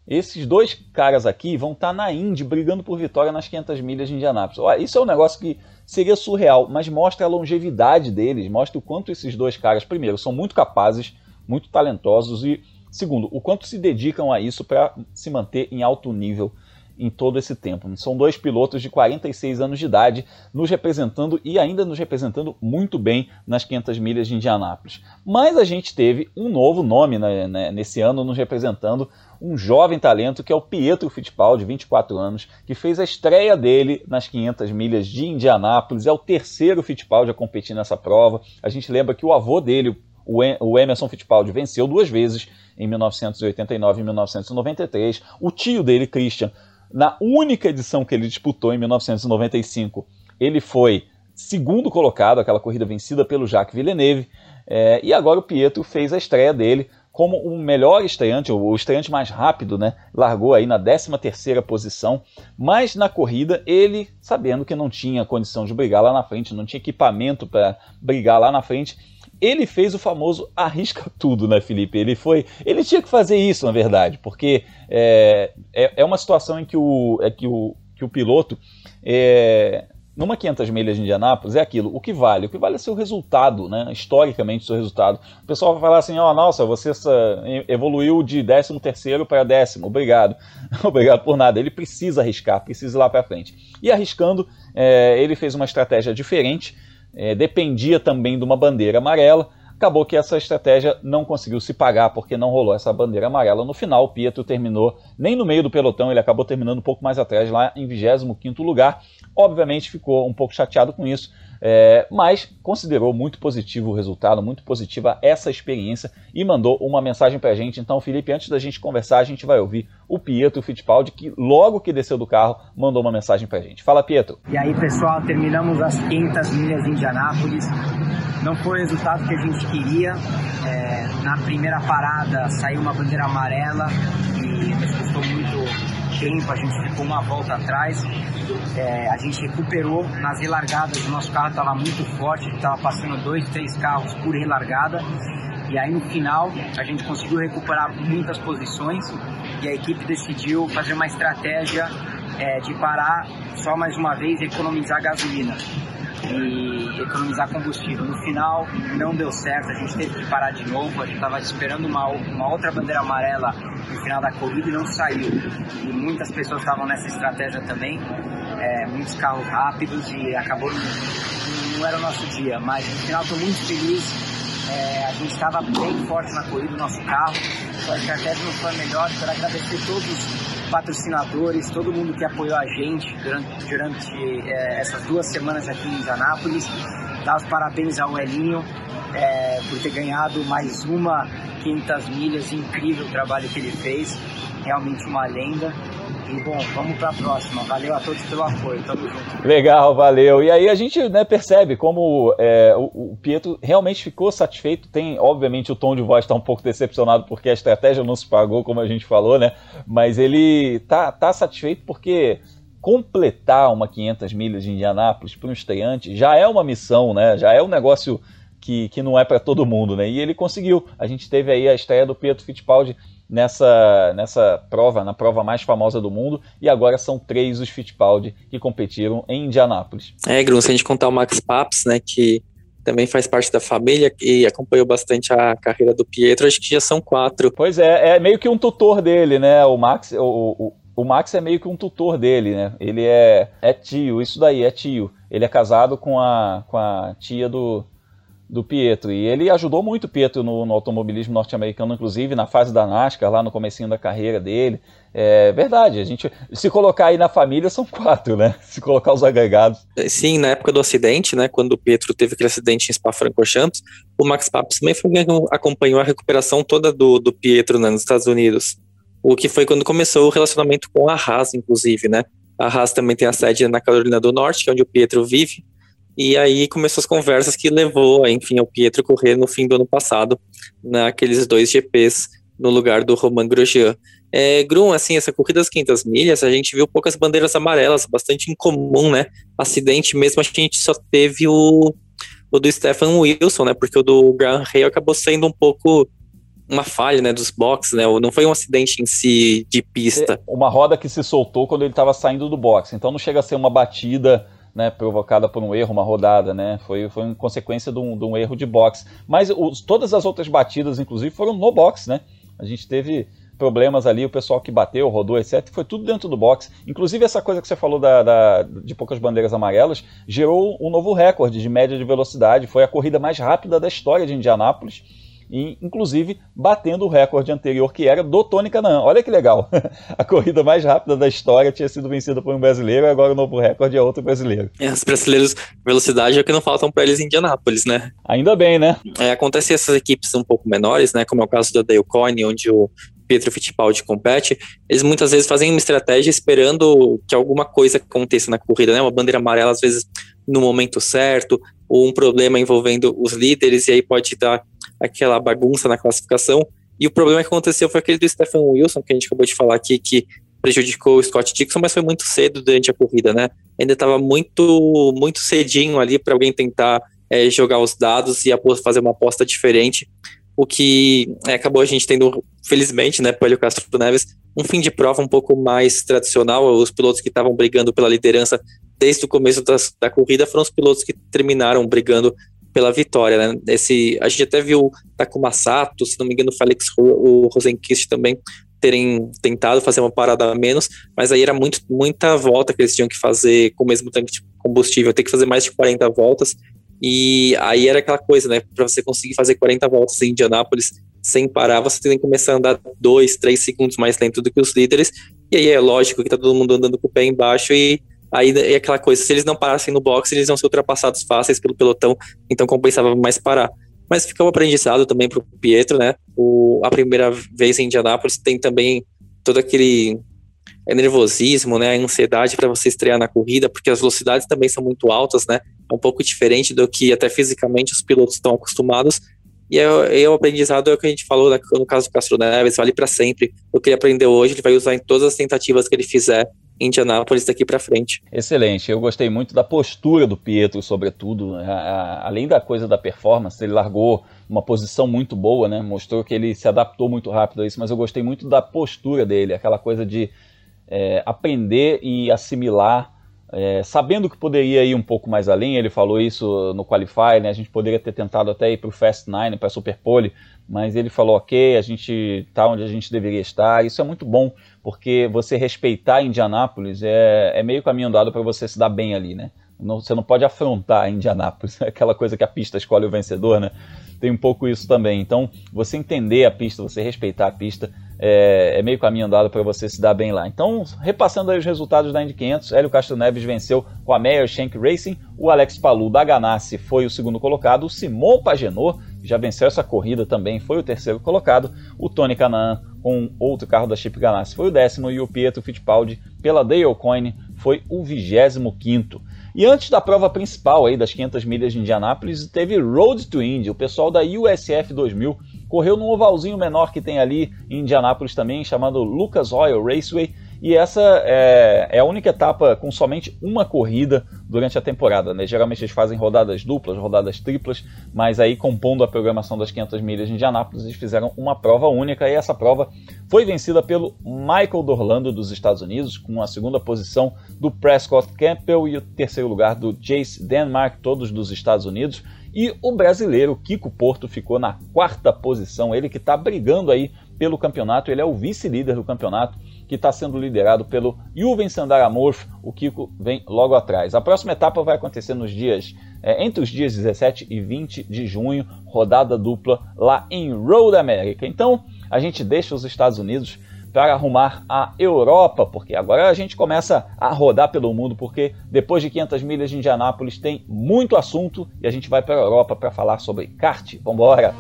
esses dois caras aqui vão estar tá na Indy brigando por vitória nas 500 milhas de Indianápolis. Olha, isso é um negócio que seria surreal, mas mostra a longevidade deles, mostra o quanto esses dois caras, primeiro, são muito capazes, muito talentosos e, segundo, o quanto se dedicam a isso para se manter em alto nível em todo esse tempo. São dois pilotos de 46 anos de idade nos representando e ainda nos representando muito bem nas 500 milhas de Indianápolis. Mas a gente teve um novo nome né, né, nesse ano nos representando, um jovem talento que é o Pietro Fittipaldi, de 24 anos, que fez a estreia dele nas 500 milhas de Indianápolis. É o terceiro Fittipaldi a competir nessa prova. A gente lembra que o avô dele, o Emerson Fittipaldi, venceu duas vezes em 1989 e 1993. O tio dele, Christian, na única edição que ele disputou, em 1995, ele foi segundo colocado, aquela corrida vencida pelo Jacques Villeneuve. É, e agora o Pietro fez a estreia dele como o melhor estreante, o estreante mais rápido, né? Largou aí na 13 terceira posição, mas na corrida ele, sabendo que não tinha condição de brigar lá na frente, não tinha equipamento para brigar lá na frente, ele fez o famoso arrisca tudo, né, Felipe? Ele foi, ele tinha que fazer isso, na verdade, porque é, é, é uma situação em que o, é que o, que o piloto, é, numa 500 milhas de Indianápolis, é aquilo, o que vale? O que vale é seu resultado, né? historicamente seu resultado. O pessoal vai falar assim, ó, oh, nossa, você evoluiu de 13 terceiro para décimo, obrigado. obrigado por nada. Ele precisa arriscar, precisa ir lá para frente. E arriscando, é, ele fez uma estratégia diferente, é, dependia também de uma bandeira amarela. Acabou que essa estratégia não conseguiu se pagar porque não rolou essa bandeira amarela. No final, Pietro terminou nem no meio do pelotão, ele acabou terminando um pouco mais atrás, lá em 25 lugar. Obviamente ficou um pouco chateado com isso, é, mas considerou muito positivo o resultado, muito positiva essa experiência e mandou uma mensagem para a gente. Então, Felipe, antes da gente conversar, a gente vai ouvir o Pietro Fittipaldi, que logo que desceu do carro mandou uma mensagem para a gente. Fala, Pietro. E aí, pessoal, terminamos as 500 milhas de Indianápolis. Não foi o resultado que a gente queria. É, na primeira parada saiu uma bandeira amarela e nos custou muito tempo, a gente ficou uma volta atrás. É, a gente recuperou nas relargadas, o nosso carro estava muito forte, estava passando dois, três carros por relargada. E aí no final a gente conseguiu recuperar muitas posições e a equipe decidiu fazer uma estratégia é, de parar só mais uma vez e economizar gasolina e economizar combustível. No final não deu certo, a gente teve que parar de novo, a gente estava esperando uma, uma outra bandeira amarela no final da corrida e não saiu. E muitas pessoas estavam nessa estratégia também, é, muitos carros rápidos e acabou, não, era o nosso dia, mas no final estou muito feliz. É, a gente estava bem forte na corrida, o nosso carro, a estratégia não foi melhor. Quero agradecer todos patrocinadores, todo mundo que apoiou a gente durante, durante é, essas duas semanas aqui em Indianápolis. Dar os parabéns ao Elinho é, por ter ganhado mais uma 500 milhas, incrível o trabalho que ele fez, realmente uma lenda. E bom, vamos para a próxima. Valeu a todos pelo apoio, tamo junto. Legal, valeu. E aí a gente né, percebe como é, o, o, Pietro realmente ficou satisfeito. Tem, obviamente, o tom de voz está um pouco decepcionado porque a estratégia não se pagou, como a gente falou, né? Mas ele tá, tá satisfeito porque completar uma 500 milhas de Indianápolis para um estreante já é uma missão, né? Já é um negócio que, que não é para todo mundo, né? E ele conseguiu. A gente teve aí a estreia do Pietro Fittipaldi nessa, nessa prova, na prova mais famosa do mundo, e agora são três os Fittipaldi que competiram em Indianápolis. É, Grum, se a gente contar o Max Paps, né, que também faz parte da família e acompanhou bastante a carreira do Pietro, acho que já são quatro. Pois é, é meio que um tutor dele, né, o Max, o, o, o Max é meio que um tutor dele, né, ele é, é tio, isso daí, é tio. Ele é casado com a, com a tia do, do Pietro. E ele ajudou muito o Pietro no, no automobilismo norte-americano, inclusive na fase da NASCAR, lá no comecinho da carreira dele. É verdade, a gente se colocar aí na família são quatro, né? Se colocar os agregados. Sim, na época do acidente, né, quando o Pietro teve aquele acidente em Spa-Francorchamps, o Max Papps também foi quem acompanhou a recuperação toda do, do Pietro né, nos Estados Unidos. O que foi quando começou o relacionamento com a Haas, inclusive, né? A Haas também tem a sede na Carolina do Norte, que é onde o Pietro vive. E aí começou as conversas que levou, enfim, ao Pietro correr no fim do ano passado, naqueles dois GPs no lugar do Romain Grosjean. É, Grum, assim, essa corrida das 500 milhas, a gente viu poucas bandeiras amarelas, bastante incomum, né? Acidente mesmo, a gente só teve o, o do Stefan Wilson, né? Porque o do Graham Hay acabou sendo um pouco uma falha, né, dos boxes, né? Não foi um acidente em si de pista. Uma roda que se soltou quando ele estava saindo do box. Então não chega a ser uma batida né, provocada por um erro, uma rodada, né? Foi, foi uma consequência de um, de um erro de boxe. Mas os, todas as outras batidas, inclusive, foram no box, né? A gente teve problemas ali, o pessoal que bateu, rodou, etc. Foi tudo dentro do box. Inclusive, essa coisa que você falou da, da, de poucas bandeiras amarelas gerou um novo recorde de média de velocidade. Foi a corrida mais rápida da história de Indianápolis e inclusive batendo o recorde anterior que era do Tony Canaan. Olha que legal! a corrida mais rápida da história tinha sido vencida por um brasileiro, e agora o novo recorde é outro brasileiro. É, os brasileiros, velocidade é o que não faltam para eles em Indianápolis, né? Ainda bem, né? É, acontece essas equipes um pouco menores, né? Como é o caso da Dale Coyne, onde o Pietro Fittipaldi compete, eles muitas vezes fazem uma estratégia esperando que alguma coisa aconteça na corrida, né? Uma bandeira amarela, às vezes, no momento certo, ou um problema envolvendo os líderes, e aí pode dar aquela bagunça na classificação. E o problema que aconteceu foi aquele do Stephen Wilson, que a gente acabou de falar aqui, que prejudicou o Scott Dixon, mas foi muito cedo durante a corrida, né? Ainda estava muito, muito cedinho ali para alguém tentar é, jogar os dados e fazer uma aposta diferente. O que é, acabou a gente tendo, felizmente, né, para o Castro Neves, um fim de prova um pouco mais tradicional. Os pilotos que estavam brigando pela liderança desde o começo das, da corrida foram os pilotos que terminaram brigando pela vitória, né? Esse, a gente até viu Takuma Sato, se não me engano, o Felix o Rosenquist também terem tentado fazer uma parada a menos, mas aí era muito, muita volta que eles tinham que fazer com o mesmo tanque de combustível, ter que fazer mais de 40 voltas, e aí era aquela coisa, né, para você conseguir fazer 40 voltas em Indianápolis sem parar, você tem que começar a andar 2, 3 segundos mais lento do que os líderes, e aí é lógico que tá todo mundo andando com o pé embaixo e Aí é aquela coisa, se eles não parassem no boxe, eles iam ser ultrapassados fáceis pelo pelotão, então compensava mais parar. Mas fica um aprendizado também para o Pietro, né? O, a primeira vez em Indianápolis tem também todo aquele nervosismo, né? A ansiedade para você estrear na corrida, porque as velocidades também são muito altas, né? É um pouco diferente do que até fisicamente os pilotos estão acostumados. E é, é o aprendizado é o que a gente falou né, no caso do Castro Neves, vale para sempre. O que ele aprendeu hoje, ele vai usar em todas as tentativas que ele fizer Indianápolis daqui para frente. Excelente, eu gostei muito da postura do Pietro, sobretudo, além da coisa da performance, ele largou uma posição muito boa, né? Mostrou que ele se adaptou muito rápido a isso, mas eu gostei muito da postura dele, aquela coisa de é, aprender e assimilar, é, sabendo que poderia ir um pouco mais além. Ele falou isso no Qualify, né? A gente poderia ter tentado até ir para o Fast Nine, para a Super Pole, mas ele falou: ok, a gente está onde a gente deveria estar. Isso é muito bom porque você respeitar Indianápolis é, é meio caminho andado para você se dar bem ali, né? Não, você não pode afrontar Indianápolis, aquela coisa que a pista escolhe o vencedor, né? Tem um pouco isso também. Então, você entender a pista, você respeitar a pista, é, é meio caminho andado para você se dar bem lá. Então, repassando os resultados da Indy 500, Hélio Castro Neves venceu com a Meyer Shank Racing, o Alex Palu da Ganassi foi o segundo colocado, o Simon Pagenot já venceu essa corrida também, foi o terceiro colocado, o Tony Canaan com outro carro da Chip Ganassi foi o décimo e o Pietro Fittipaldi pela Dale Coyne foi o vigésimo quinto. E antes da prova principal aí das 500 milhas de Indianápolis, teve Road to Indy. O pessoal da USF 2000 correu num ovalzinho menor que tem ali em Indianápolis também, chamado Lucas Oil Raceway. E essa é, é, a única etapa com somente uma corrida durante a temporada. Né? Geralmente eles fazem rodadas duplas, rodadas triplas, mas aí compondo a programação das 500 milhas de Indianápolis, eles fizeram uma prova única e essa prova foi vencida pelo Michael Dorlando dos Estados Unidos, com a segunda posição do Prescott Campbell e o terceiro lugar do Chase Denmark, todos dos Estados Unidos. E o brasileiro Kiko Porto ficou na quarta posição, ele que está brigando aí pelo campeonato, ele é o vice-líder do campeonato que está sendo liderado pelo Juven Sandaramorf. O Kiko vem logo atrás. A próxima etapa vai acontecer nos dias é, entre os dias 17 e 20 de junho, rodada dupla lá em Road America. Então a gente deixa os Estados Unidos para arrumar a Europa, porque agora a gente começa a rodar pelo mundo, porque depois de 500 milhas de Indianápolis tem muito assunto e a gente vai para a Europa para falar sobre kart. Vambora!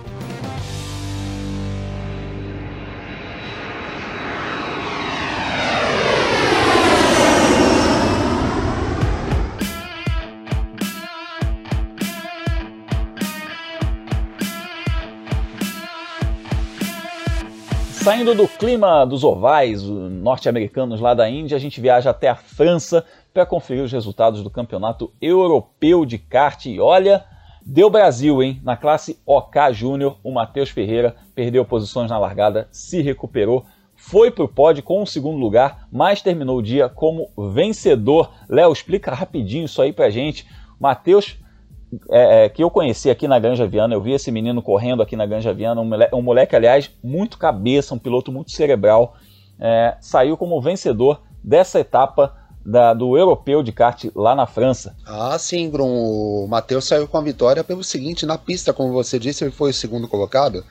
Saindo do clima dos ovais norte-americanos lá da Índia, a gente viaja até a França para conferir os resultados do Campeonato Europeu de Kart. E olha, deu Brasil, hein? Na classe OK Júnior, o Matheus Ferreira perdeu posições na largada, se recuperou, foi para o pódio com o segundo lugar, mas terminou o dia como vencedor. Léo, explica rapidinho isso aí para gente. Matheus é, é, que eu conheci aqui na Granja Viana, eu vi esse menino correndo aqui na Granja Viana, um moleque, um moleque aliás, muito cabeça, um piloto muito cerebral, é, saiu como vencedor dessa etapa da, do europeu de kart lá na França. Ah, sim, Grum. O Matheus saiu com a vitória pelo seguinte: na pista, como você disse, ele foi o segundo colocado.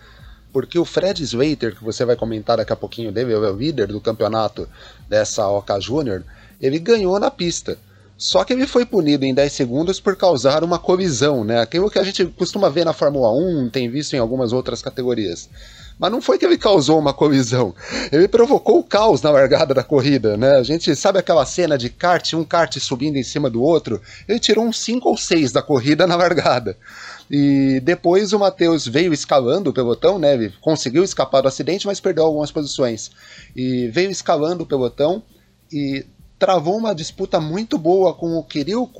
Porque o Fred Slater, que você vai comentar daqui a pouquinho dele, é o líder do campeonato dessa Oca Júnior, ele ganhou na pista. Só que ele foi punido em 10 segundos por causar uma colisão, né? Aquilo que a gente costuma ver na Fórmula 1, tem visto em algumas outras categorias. Mas não foi que ele causou uma colisão, ele provocou o caos na largada da corrida, né? A gente sabe aquela cena de kart, um kart subindo em cima do outro? Ele tirou uns 5 ou 6 da corrida na largada. E depois o Matheus veio escalando o pelotão, né? Ele conseguiu escapar do acidente, mas perdeu algumas posições. E veio escalando o pelotão e travou uma disputa muito boa com o Kirill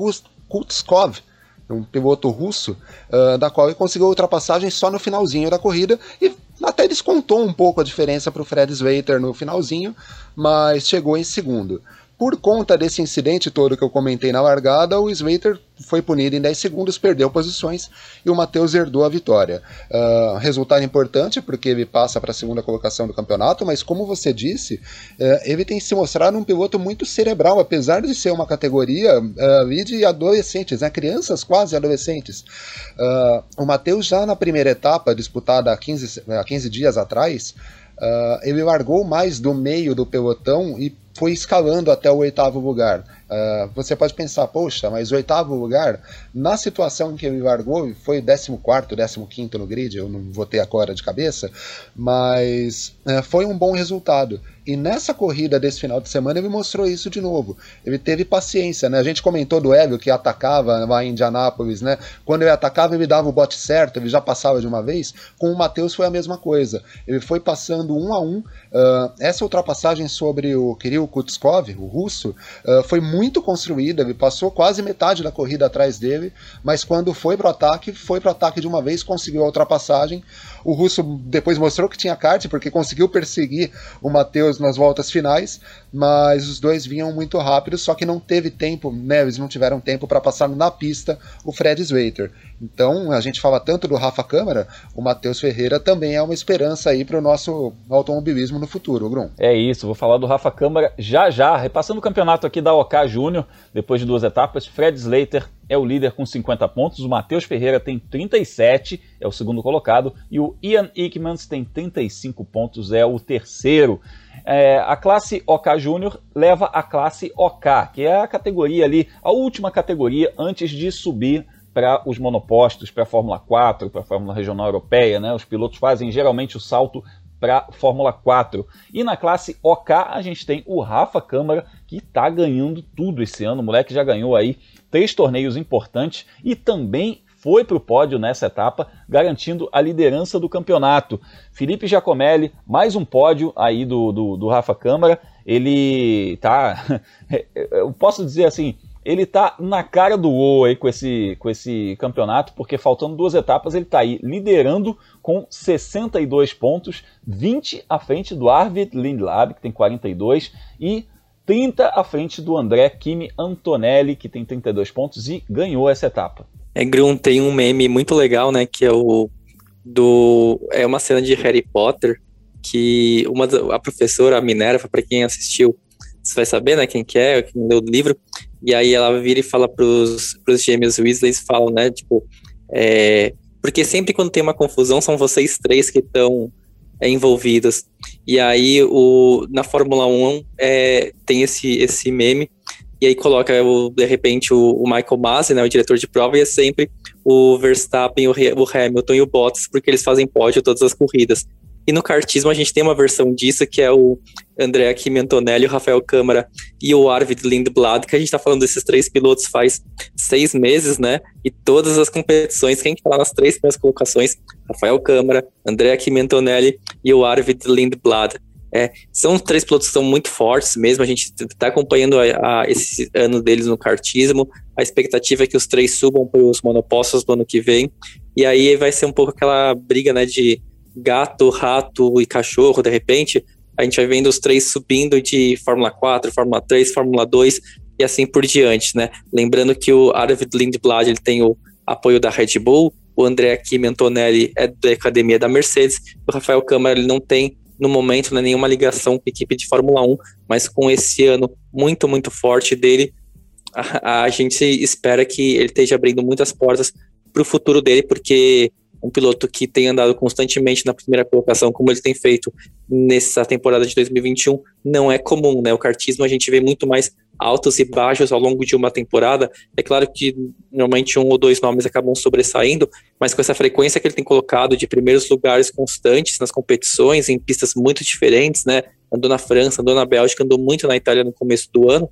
Kutskov, um piloto russo, uh, da qual ele conseguiu ultrapassagem só no finalzinho da corrida e até descontou um pouco a diferença para o Fred Slater no finalzinho, mas chegou em segundo. Por conta desse incidente todo que eu comentei na largada, o Slater foi punido em 10 segundos, perdeu posições e o Matheus herdou a vitória. Uh, resultado importante porque ele passa para a segunda colocação do campeonato, mas como você disse, uh, ele tem se mostrado um piloto muito cerebral, apesar de ser uma categoria uh, de adolescentes, né, crianças quase adolescentes. Uh, o Matheus já na primeira etapa, disputada há 15, há 15 dias atrás, ele largou mais do meio do pelotão e foi escalando até o oitavo lugar. Uh, você pode pensar, poxa, mas o oitavo lugar, na situação em que ele largou, foi 14, 15 no grid, eu não vou ter agora de cabeça, mas uh, foi um bom resultado. E nessa corrida desse final de semana ele mostrou isso de novo. Ele teve paciência, né? A gente comentou do Hélio que atacava lá em Indianápolis, né? Quando ele atacava, ele dava o bote certo, ele já passava de uma vez. Com o Matheus foi a mesma coisa. Ele foi passando um a um. Uh, essa ultrapassagem sobre o Kirill Kutskov, o russo, uh, foi muito construída. Ele passou quase metade da corrida atrás dele, mas quando foi pro ataque, foi pro ataque de uma vez, conseguiu a ultrapassagem. O russo depois mostrou que tinha kart, porque conseguiu perseguir o Matheus nas voltas finais, mas os dois vinham muito rápido, só que não teve tempo, né, eles não tiveram tempo para passar na pista o Fred Slater. Então, a gente fala tanto do Rafa Câmara, o Matheus Ferreira também é uma esperança aí para o nosso automobilismo no futuro, Grum. É isso, vou falar do Rafa Câmara Câmara já já. Repassando o campeonato aqui da OK Júnior, depois de duas etapas, Fred Slater é o líder com 50 pontos, o Matheus Ferreira tem 37, é o segundo colocado, e o Ian Ickmans tem 35 pontos, é o terceiro. É, a classe OK Júnior leva a classe OK, que é a categoria ali, a última categoria antes de subir para os monopostos, para a Fórmula 4, para a Fórmula Regional Europeia. Né? Os pilotos fazem geralmente o salto para Fórmula 4. E na classe OK a gente tem o Rafa Câmara, que está ganhando tudo esse ano. O moleque já ganhou aí três torneios importantes e também foi para o pódio nessa etapa, garantindo a liderança do campeonato. Felipe Giacomelli, mais um pódio aí do, do, do Rafa Câmara. Ele tá. Eu posso dizer assim, ele tá na cara do gol aí com esse, com esse campeonato, porque faltando duas etapas ele tá aí liderando com 62 pontos, 20 à frente do Arvid Lindlab, que tem 42, e 30 à frente do André Kimi Antonelli, que tem 32 pontos e ganhou essa etapa. É, Grum, tem um meme muito legal, né, que é o do é uma cena de Harry Potter que uma a professora Minerva, para quem assistiu, você vai saber, né, quem que é, quem leu o livro, e aí ela vira e fala pros, pros gêmeos Weasley, falam, né, tipo, é, porque sempre quando tem uma confusão são vocês três que estão é, envolvidos. E aí o, na Fórmula 1 é, tem esse, esse meme, e aí coloca o, de repente o, o, Michael Masi, né, o diretor de prova, e é sempre o Verstappen, o, o Hamilton e o Bottas, porque eles fazem pódio todas as corridas. E no kartismo a gente tem uma versão disso, que é o André Kimi Antonelli, o Rafael Câmara e o Arvid Lindblad, que a gente está falando desses três pilotos faz seis meses, né? E todas as competições, quem está lá nas três primeiras colocações, Rafael Câmara, André Kimi Antonelli e o Arvid Lindblad. É, são três pilotos que são muito fortes mesmo, a gente está acompanhando a, a, esse ano deles no kartismo, a expectativa é que os três subam para os monopostos do ano que vem, e aí vai ser um pouco aquela briga, né, de gato, rato e cachorro, de repente, a gente vai vendo os três subindo de Fórmula 4, Fórmula 3, Fórmula 2 e assim por diante, né? Lembrando que o Arvid Lindblad ele tem o apoio da Red Bull, o André Kimi Antonelli é da academia da Mercedes, o Rafael Câmara ele não tem no momento né, nenhuma ligação com a equipe de Fórmula 1, mas com esse ano muito, muito forte dele, a, a gente espera que ele esteja abrindo muitas portas para o futuro dele, porque um piloto que tem andado constantemente na primeira colocação, como ele tem feito nessa temporada de 2021, não é comum, né? O kartismo a gente vê muito mais altos e baixos ao longo de uma temporada. É claro que normalmente um ou dois nomes acabam sobressaindo, mas com essa frequência que ele tem colocado de primeiros lugares constantes nas competições, em pistas muito diferentes, né? Andou na França, andou na Bélgica, andou muito na Itália no começo do ano.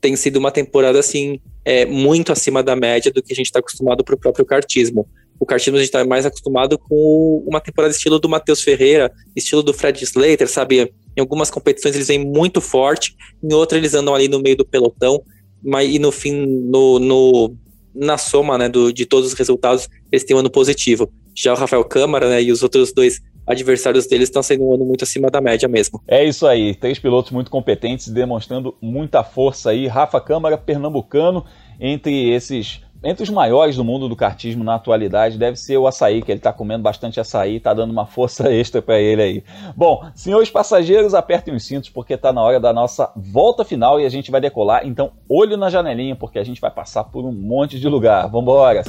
Tem sido uma temporada assim é, muito acima da média do que a gente está acostumado para o próprio kartismo o kartismo a gente está mais acostumado com uma temporada estilo do Matheus Ferreira, estilo do Fred Slater, sabe? Em algumas competições eles vêm muito forte, em outras eles andam ali no meio do pelotão, mas e no fim, no, no na soma né, do, de todos os resultados, eles têm um ano positivo. Já o Rafael Câmara né, e os outros dois adversários deles estão sendo um ano muito acima da média mesmo. É isso aí, três pilotos muito competentes, demonstrando muita força aí. Rafa Câmara, pernambucano, entre esses entre os maiores do mundo do kartismo na atualidade deve ser o açaí, que ele está comendo bastante açaí, está dando uma força extra para ele aí. Bom, senhores passageiros, apertem os cintos porque está na hora da nossa volta final e a gente vai decolar. Então, olho na janelinha porque a gente vai passar por um monte de lugar. Vambora!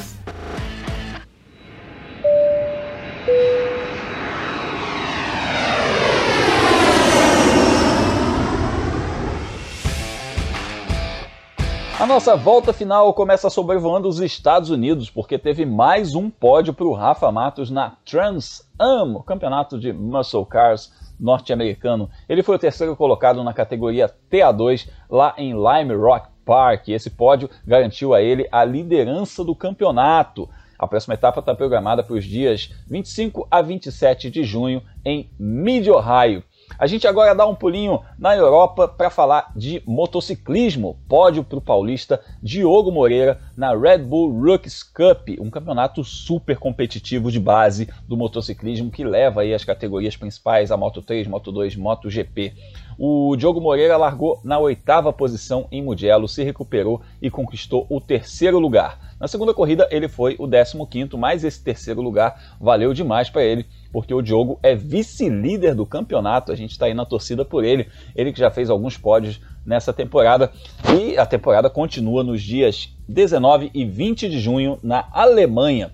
A nossa volta final começa sobrevoando os Estados Unidos, porque teve mais um pódio para o Rafa Matos na Trans Am, o campeonato de Muscle Cars norte-americano. Ele foi o terceiro colocado na categoria TA2 lá em Lime Rock Park. Esse pódio garantiu a ele a liderança do campeonato. A próxima etapa está programada para os dias 25 a 27 de junho em Mid Ohio. A gente agora dá um pulinho na Europa para falar de motociclismo. Pódio para o paulista Diogo Moreira na Red Bull Rookies Cup, um campeonato super competitivo de base do motociclismo que leva aí as categorias principais, a Moto 3, Moto 2, Moto GP. O Diogo Moreira largou na oitava posição em Mugello, se recuperou e conquistou o terceiro lugar. Na segunda corrida ele foi o 15º, mas esse terceiro lugar valeu demais para ele porque o Diogo é vice-líder do campeonato. A gente está aí na torcida por ele. Ele que já fez alguns pódios nessa temporada. E a temporada continua nos dias 19 e 20 de junho na Alemanha.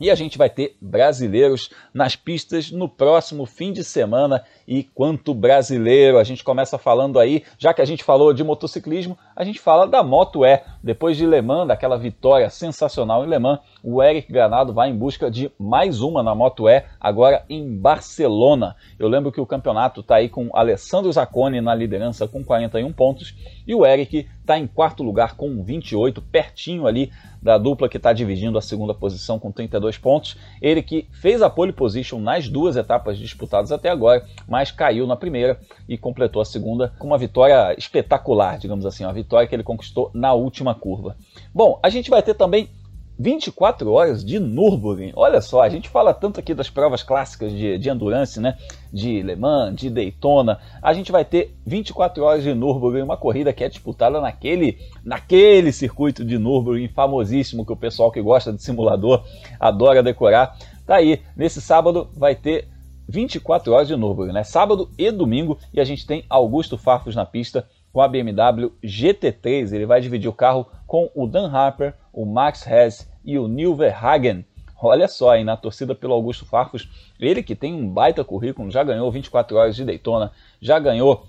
E a gente vai ter brasileiros nas pistas no próximo fim de semana. E quanto brasileiro, a gente começa falando aí, já que a gente falou de motociclismo, a gente fala da Moto E. Depois de Le Mans, daquela vitória sensacional em Le Mans, o Eric Granado vai em busca de mais uma na Moto E, agora em Barcelona. Eu lembro que o campeonato está aí com Alessandro Zacconi na liderança com 41 pontos e o Eric está em quarto lugar com 28, pertinho ali da dupla que está dividindo a segunda posição com 32 pontos. Ele que fez a pole position nas duas etapas disputadas até agora, mas caiu na primeira e completou a segunda com uma vitória espetacular, digamos assim, uma vitória que ele conquistou na última curva. Bom, a gente vai ter também 24 horas de Nürburgring. Olha só, a gente fala tanto aqui das provas clássicas de, de endurance, né? De Le Mans, de Daytona. A gente vai ter 24 horas de Nürburgring, uma corrida que é disputada naquele, naquele circuito de Nürburgring famosíssimo que o pessoal que gosta de simulador adora decorar. Tá aí, nesse sábado vai ter 24 horas de Nürburgring, né? Sábado e domingo e a gente tem Augusto Farfus na pista com a BMW GT3. Ele vai dividir o carro com o Dan Harper, o Max Hess e o Neil Verhagen. Olha só, hein, na torcida pelo Augusto Farfus, ele que tem um baita currículo, já ganhou 24 horas de Daytona, já ganhou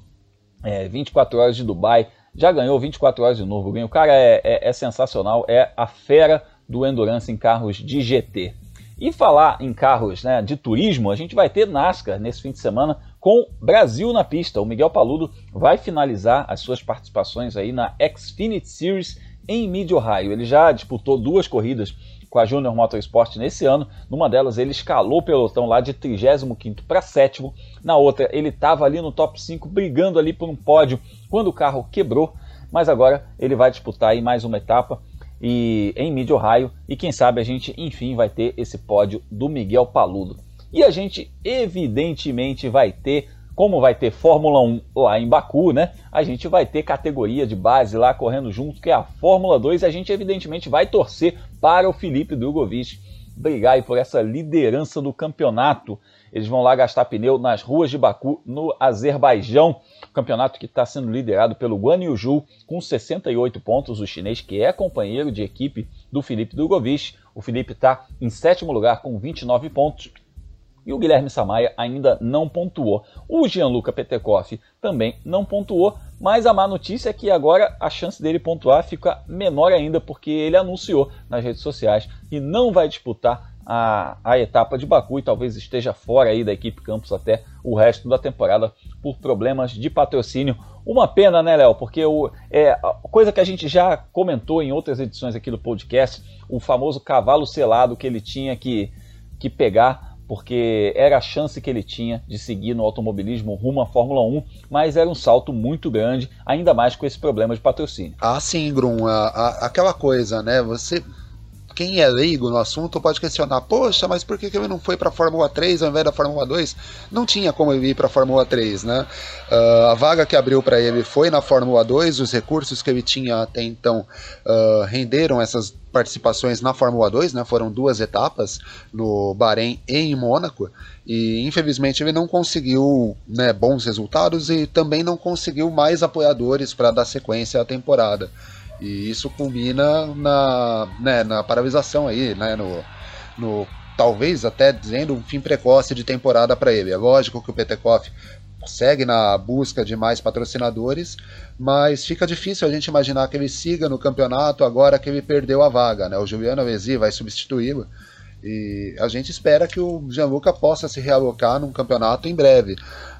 é, 24 horas de Dubai, já ganhou 24 horas de Nürburgring. O cara é, é, é sensacional, é a fera do Endurance em carros de GT. E falar em carros né, de turismo, a gente vai ter NASCAR nesse fim de semana com Brasil na pista. O Miguel Paludo vai finalizar as suas participações aí na Xfinity Series em Mid Ohio. Ele já disputou duas corridas com a Junior Motorsport nesse ano. Numa delas ele escalou o pelotão lá de 35 para 7 Na outra ele estava ali no top 5 brigando ali por um pódio quando o carro quebrou. Mas agora ele vai disputar aí mais uma etapa e em Mid Ohio e quem sabe a gente enfim vai ter esse pódio do Miguel Paludo. E a gente evidentemente vai ter, como vai ter Fórmula 1 lá em Baku, né? A gente vai ter categoria de base lá correndo junto, que é a Fórmula 2, e a gente evidentemente vai torcer para o Felipe Drogovic brigar por essa liderança do campeonato. Eles vão lá gastar pneu nas ruas de Baku, no Azerbaijão. Campeonato que está sendo liderado pelo Guan Yu com 68 pontos. O chinês, que é companheiro de equipe do Felipe Drogovic. O Felipe está em sétimo lugar com 29 pontos e o Guilherme Samaia ainda não pontuou. O Gianluca Petekoff também não pontuou, mas a má notícia é que agora a chance dele pontuar fica menor ainda, porque ele anunciou nas redes sociais que não vai disputar a, a etapa de Baku e talvez esteja fora aí da equipe Campos até o resto da temporada por problemas de patrocínio. Uma pena, né, Léo? Porque o, é, coisa que a gente já comentou em outras edições aqui do podcast, o famoso cavalo selado que ele tinha que, que pegar porque era a chance que ele tinha de seguir no automobilismo rumo à Fórmula 1, mas era um salto muito grande, ainda mais com esse problema de patrocínio. Ah, sim, Grum, a, a, aquela coisa, né? Você quem é leigo no assunto pode questionar: poxa, mas por que, que ele não foi para a Fórmula 3 ao invés da Fórmula 2? Não tinha como ele ir para a Fórmula 3, né? Uh, a vaga que abriu para ele foi na Fórmula 2, os recursos que ele tinha até então uh, renderam essas participações na Fórmula 2, né? Foram duas etapas no Bahrein e em Mônaco. E infelizmente ele não conseguiu né, bons resultados e também não conseguiu mais apoiadores para dar sequência à temporada. E isso culmina na, né, na paralisação aí, né, no, no talvez até dizendo um fim precoce de temporada para ele. É lógico que o Petekoff segue na busca de mais patrocinadores, mas fica difícil a gente imaginar que ele siga no campeonato agora que ele perdeu a vaga. Né? O Juliano Alesi vai substituí-lo. E a gente espera que o Gianluca possa se realocar num campeonato em breve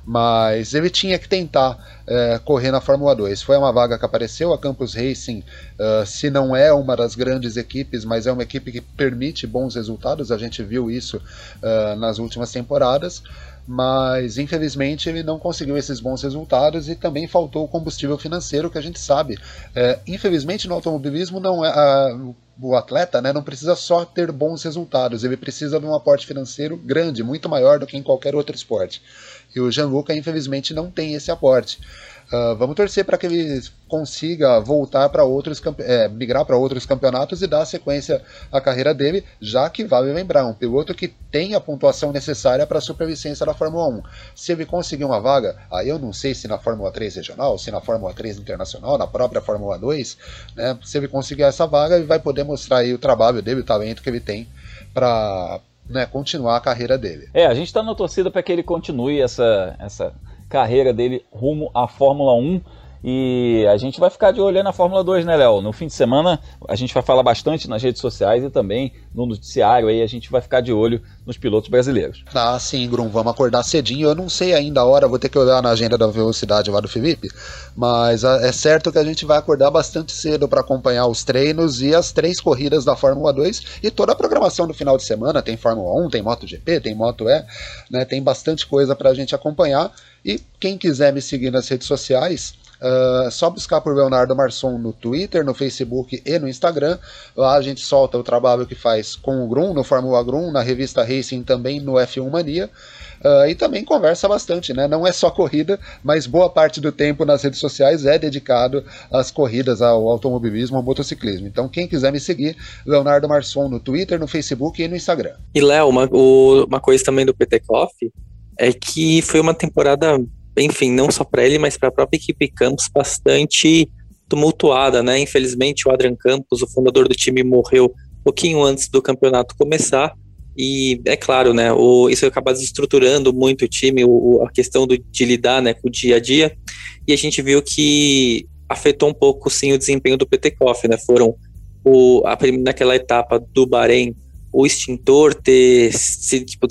mas ele tinha que tentar é, correr na Fórmula 2. Foi uma vaga que apareceu, a Campus Racing, uh, se não é uma das grandes equipes, mas é uma equipe que permite bons resultados, a gente viu isso uh, nas últimas temporadas, mas infelizmente ele não conseguiu esses bons resultados e também faltou o combustível financeiro que a gente sabe. É, infelizmente no automobilismo não é. A, o atleta né, não precisa só ter bons resultados, ele precisa de um aporte financeiro grande, muito maior do que em qualquer outro esporte. E o Gianluca, infelizmente, não tem esse aporte. Uh, vamos torcer para que ele consiga voltar para outros é, migrar para outros campeonatos e dar sequência à carreira dele, já que vale lembrar, um piloto que tem a pontuação necessária para a supervivência da Fórmula 1. Se ele conseguir uma vaga, aí eu não sei se na Fórmula 3 regional, se na Fórmula 3 internacional, na própria Fórmula 2, né, se ele conseguir essa vaga, ele vai poder mostrar aí o trabalho dele, o talento que ele tem para né, continuar a carreira dele. É, a gente está na torcida para que ele continue essa, essa carreira dele rumo à Fórmula 1. E a gente vai ficar de olho na Fórmula 2, né, Léo? No fim de semana a gente vai falar bastante nas redes sociais e também no noticiário aí a gente vai ficar de olho nos pilotos brasileiros. Ah, sim, Grum, vamos acordar cedinho. Eu não sei ainda a hora, vou ter que olhar na agenda da velocidade lá do Felipe, mas ah, é certo que a gente vai acordar bastante cedo para acompanhar os treinos e as três corridas da Fórmula 2 e toda a programação do final de semana. Tem Fórmula 1, tem MotoGP, tem Moto E, né? Tem bastante coisa para a gente acompanhar. E quem quiser me seguir nas redes sociais, Uh, só buscar por Leonardo Marçom no Twitter, no Facebook e no Instagram. Lá a gente solta o trabalho que faz com o Grum, no Fórmula Grum, na revista Racing também no F1 Mania. Uh, e também conversa bastante, né? Não é só corrida, mas boa parte do tempo nas redes sociais é dedicado às corridas, ao automobilismo, ao motociclismo. Então, quem quiser me seguir, Leonardo Marçom no Twitter, no Facebook e no Instagram. E Léo, uma, uma coisa também do PT Coffee é que foi uma temporada enfim, não só para ele, mas para a própria equipe Campos, bastante tumultuada, né? Infelizmente, o Adrian Campos, o fundador do time, morreu um pouquinho antes do campeonato começar. E é claro, né? O, isso acaba desestruturando muito o time, o, a questão do, de lidar né, com o dia a dia. E a gente viu que afetou um pouco, sim, o desempenho do Petekoff, né? Foram o, a, naquela etapa do Bahrein, o extintor ter se tipo,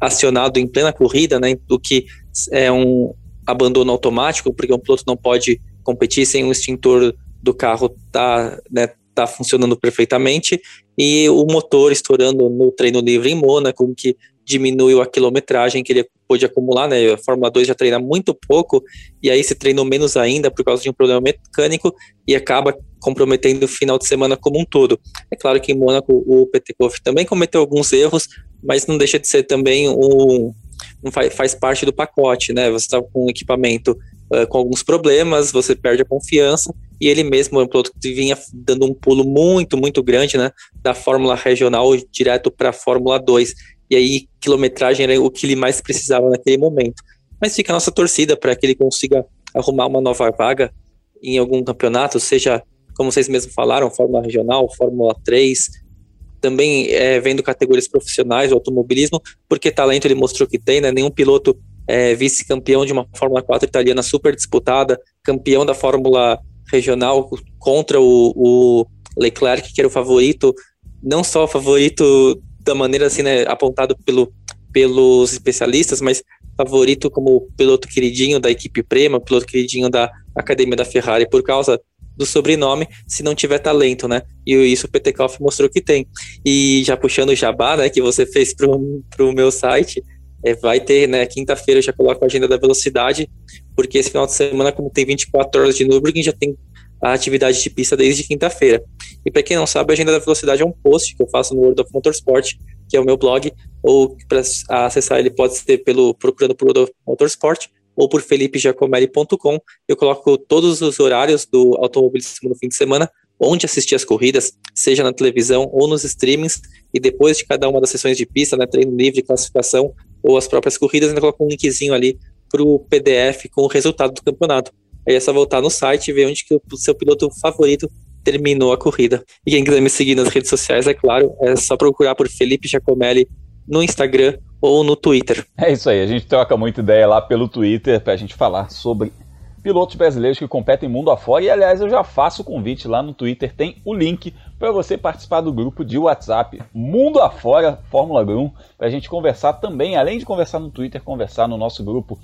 acionado em plena corrida, né? Do que é um, abandono automático, porque um piloto não pode competir sem o extintor do carro tá, né, tá funcionando perfeitamente, e o motor estourando no treino livre em Mônaco, que diminuiu a quilometragem que ele pôde acumular, né? A Fórmula 2 já treina muito pouco, e aí se treinou menos ainda por causa de um problema mecânico e acaba comprometendo o final de semana como um todo. É claro que em Mônaco o Petekov também cometeu alguns erros, mas não deixa de ser também um, faz, faz parte do pacote, né? Você está com um equipamento uh, com alguns problemas, você perde a confiança, e ele mesmo é um piloto que vinha dando um pulo muito, muito grande, né? Da Fórmula Regional direto para a Fórmula 2. E aí, quilometragem era o que ele mais precisava naquele momento. Mas fica a nossa torcida para que ele consiga arrumar uma nova vaga em algum campeonato, seja, como vocês mesmos falaram, Fórmula Regional, Fórmula 3, também é, vendo categorias profissionais, o automobilismo, porque talento ele mostrou que tem, né? Nenhum piloto é vice-campeão de uma Fórmula 4 italiana super disputada, campeão da Fórmula regional contra o, o Leclerc, que era o favorito, não só o favorito da maneira assim, né, apontado pelo, pelos especialistas, mas favorito como piloto queridinho da equipe Prema, piloto queridinho da Academia da Ferrari, por causa do sobrenome se não tiver talento, né? E isso o Petekoff mostrou que tem. E já puxando o jabá, né, que você fez pro, pro meu site, é, vai ter, né, quinta-feira eu já coloco a agenda da velocidade, porque esse final de semana, como tem 24 horas de Nürburgring, já tem a atividade de pista desde quinta-feira. E para quem não sabe, a agenda da velocidade é um post que eu faço no World of Motorsport, que é o meu blog, ou para acessar ele pode ser pelo procurando por World of Motorsport, ou por felipejacomelli.com. Eu coloco todos os horários do automobilismo no fim de semana, onde assistir as corridas, seja na televisão ou nos streamings, e depois de cada uma das sessões de pista, né, treino livre, classificação ou as próprias corridas, eu coloco um linkzinho ali para o PDF com o resultado do campeonato. Aí é só voltar no site e ver onde que o seu piloto favorito terminou a corrida. E quem quiser me seguir nas redes sociais, é claro, é só procurar por Felipe Giacomelli no Instagram ou no Twitter. É isso aí, a gente troca muita ideia lá pelo Twitter para a gente falar sobre pilotos brasileiros que competem mundo afora. E aliás, eu já faço o convite lá no Twitter, tem o link para você participar do grupo de WhatsApp Mundo Afora Fórmula 1, para a gente conversar também, além de conversar no Twitter, conversar no nosso grupo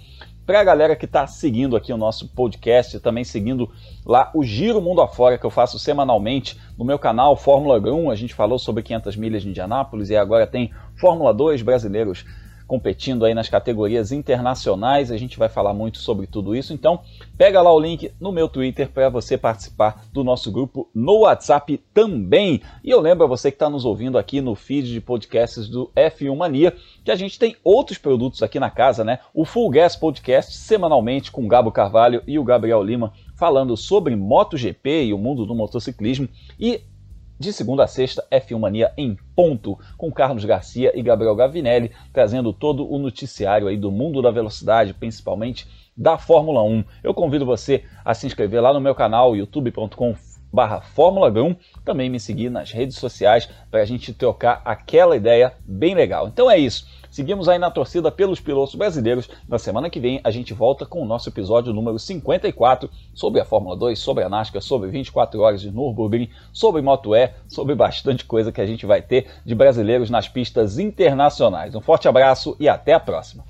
para a galera que está seguindo aqui o nosso podcast, também seguindo lá o Giro Mundo Afora, que eu faço semanalmente no meu canal Fórmula 1. A gente falou sobre 500 milhas de Indianápolis e agora tem Fórmula 2 brasileiros competindo aí nas categorias internacionais. A gente vai falar muito sobre tudo isso. Então, pega lá o link no meu Twitter para você participar do nosso grupo no WhatsApp também. E eu lembro a você que está nos ouvindo aqui no feed de podcasts do F1 Mania que a gente tem outros produtos aqui na casa, né? O Full Gas Podcast semanalmente com o Gabo Carvalho e o Gabriel Lima falando sobre MotoGP e o mundo do motociclismo e de segunda a sexta, F1 Mania em ponto, com Carlos Garcia e Gabriel Gavinelli, trazendo todo o noticiário aí do mundo da velocidade, principalmente da Fórmula 1. Eu convido você a se inscrever lá no meu canal, youtube.com barra Fórmula 1, também me seguir nas redes sociais para a gente trocar aquela ideia bem legal. Então é isso. Seguimos aí na torcida pelos pilotos brasileiros. Na semana que vem a gente volta com o nosso episódio número 54 sobre a Fórmula 2, sobre a NASCAR, sobre 24 horas de Nürburgring, sobre Moto E, sobre bastante coisa que a gente vai ter de brasileiros nas pistas internacionais. Um forte abraço e até a próxima.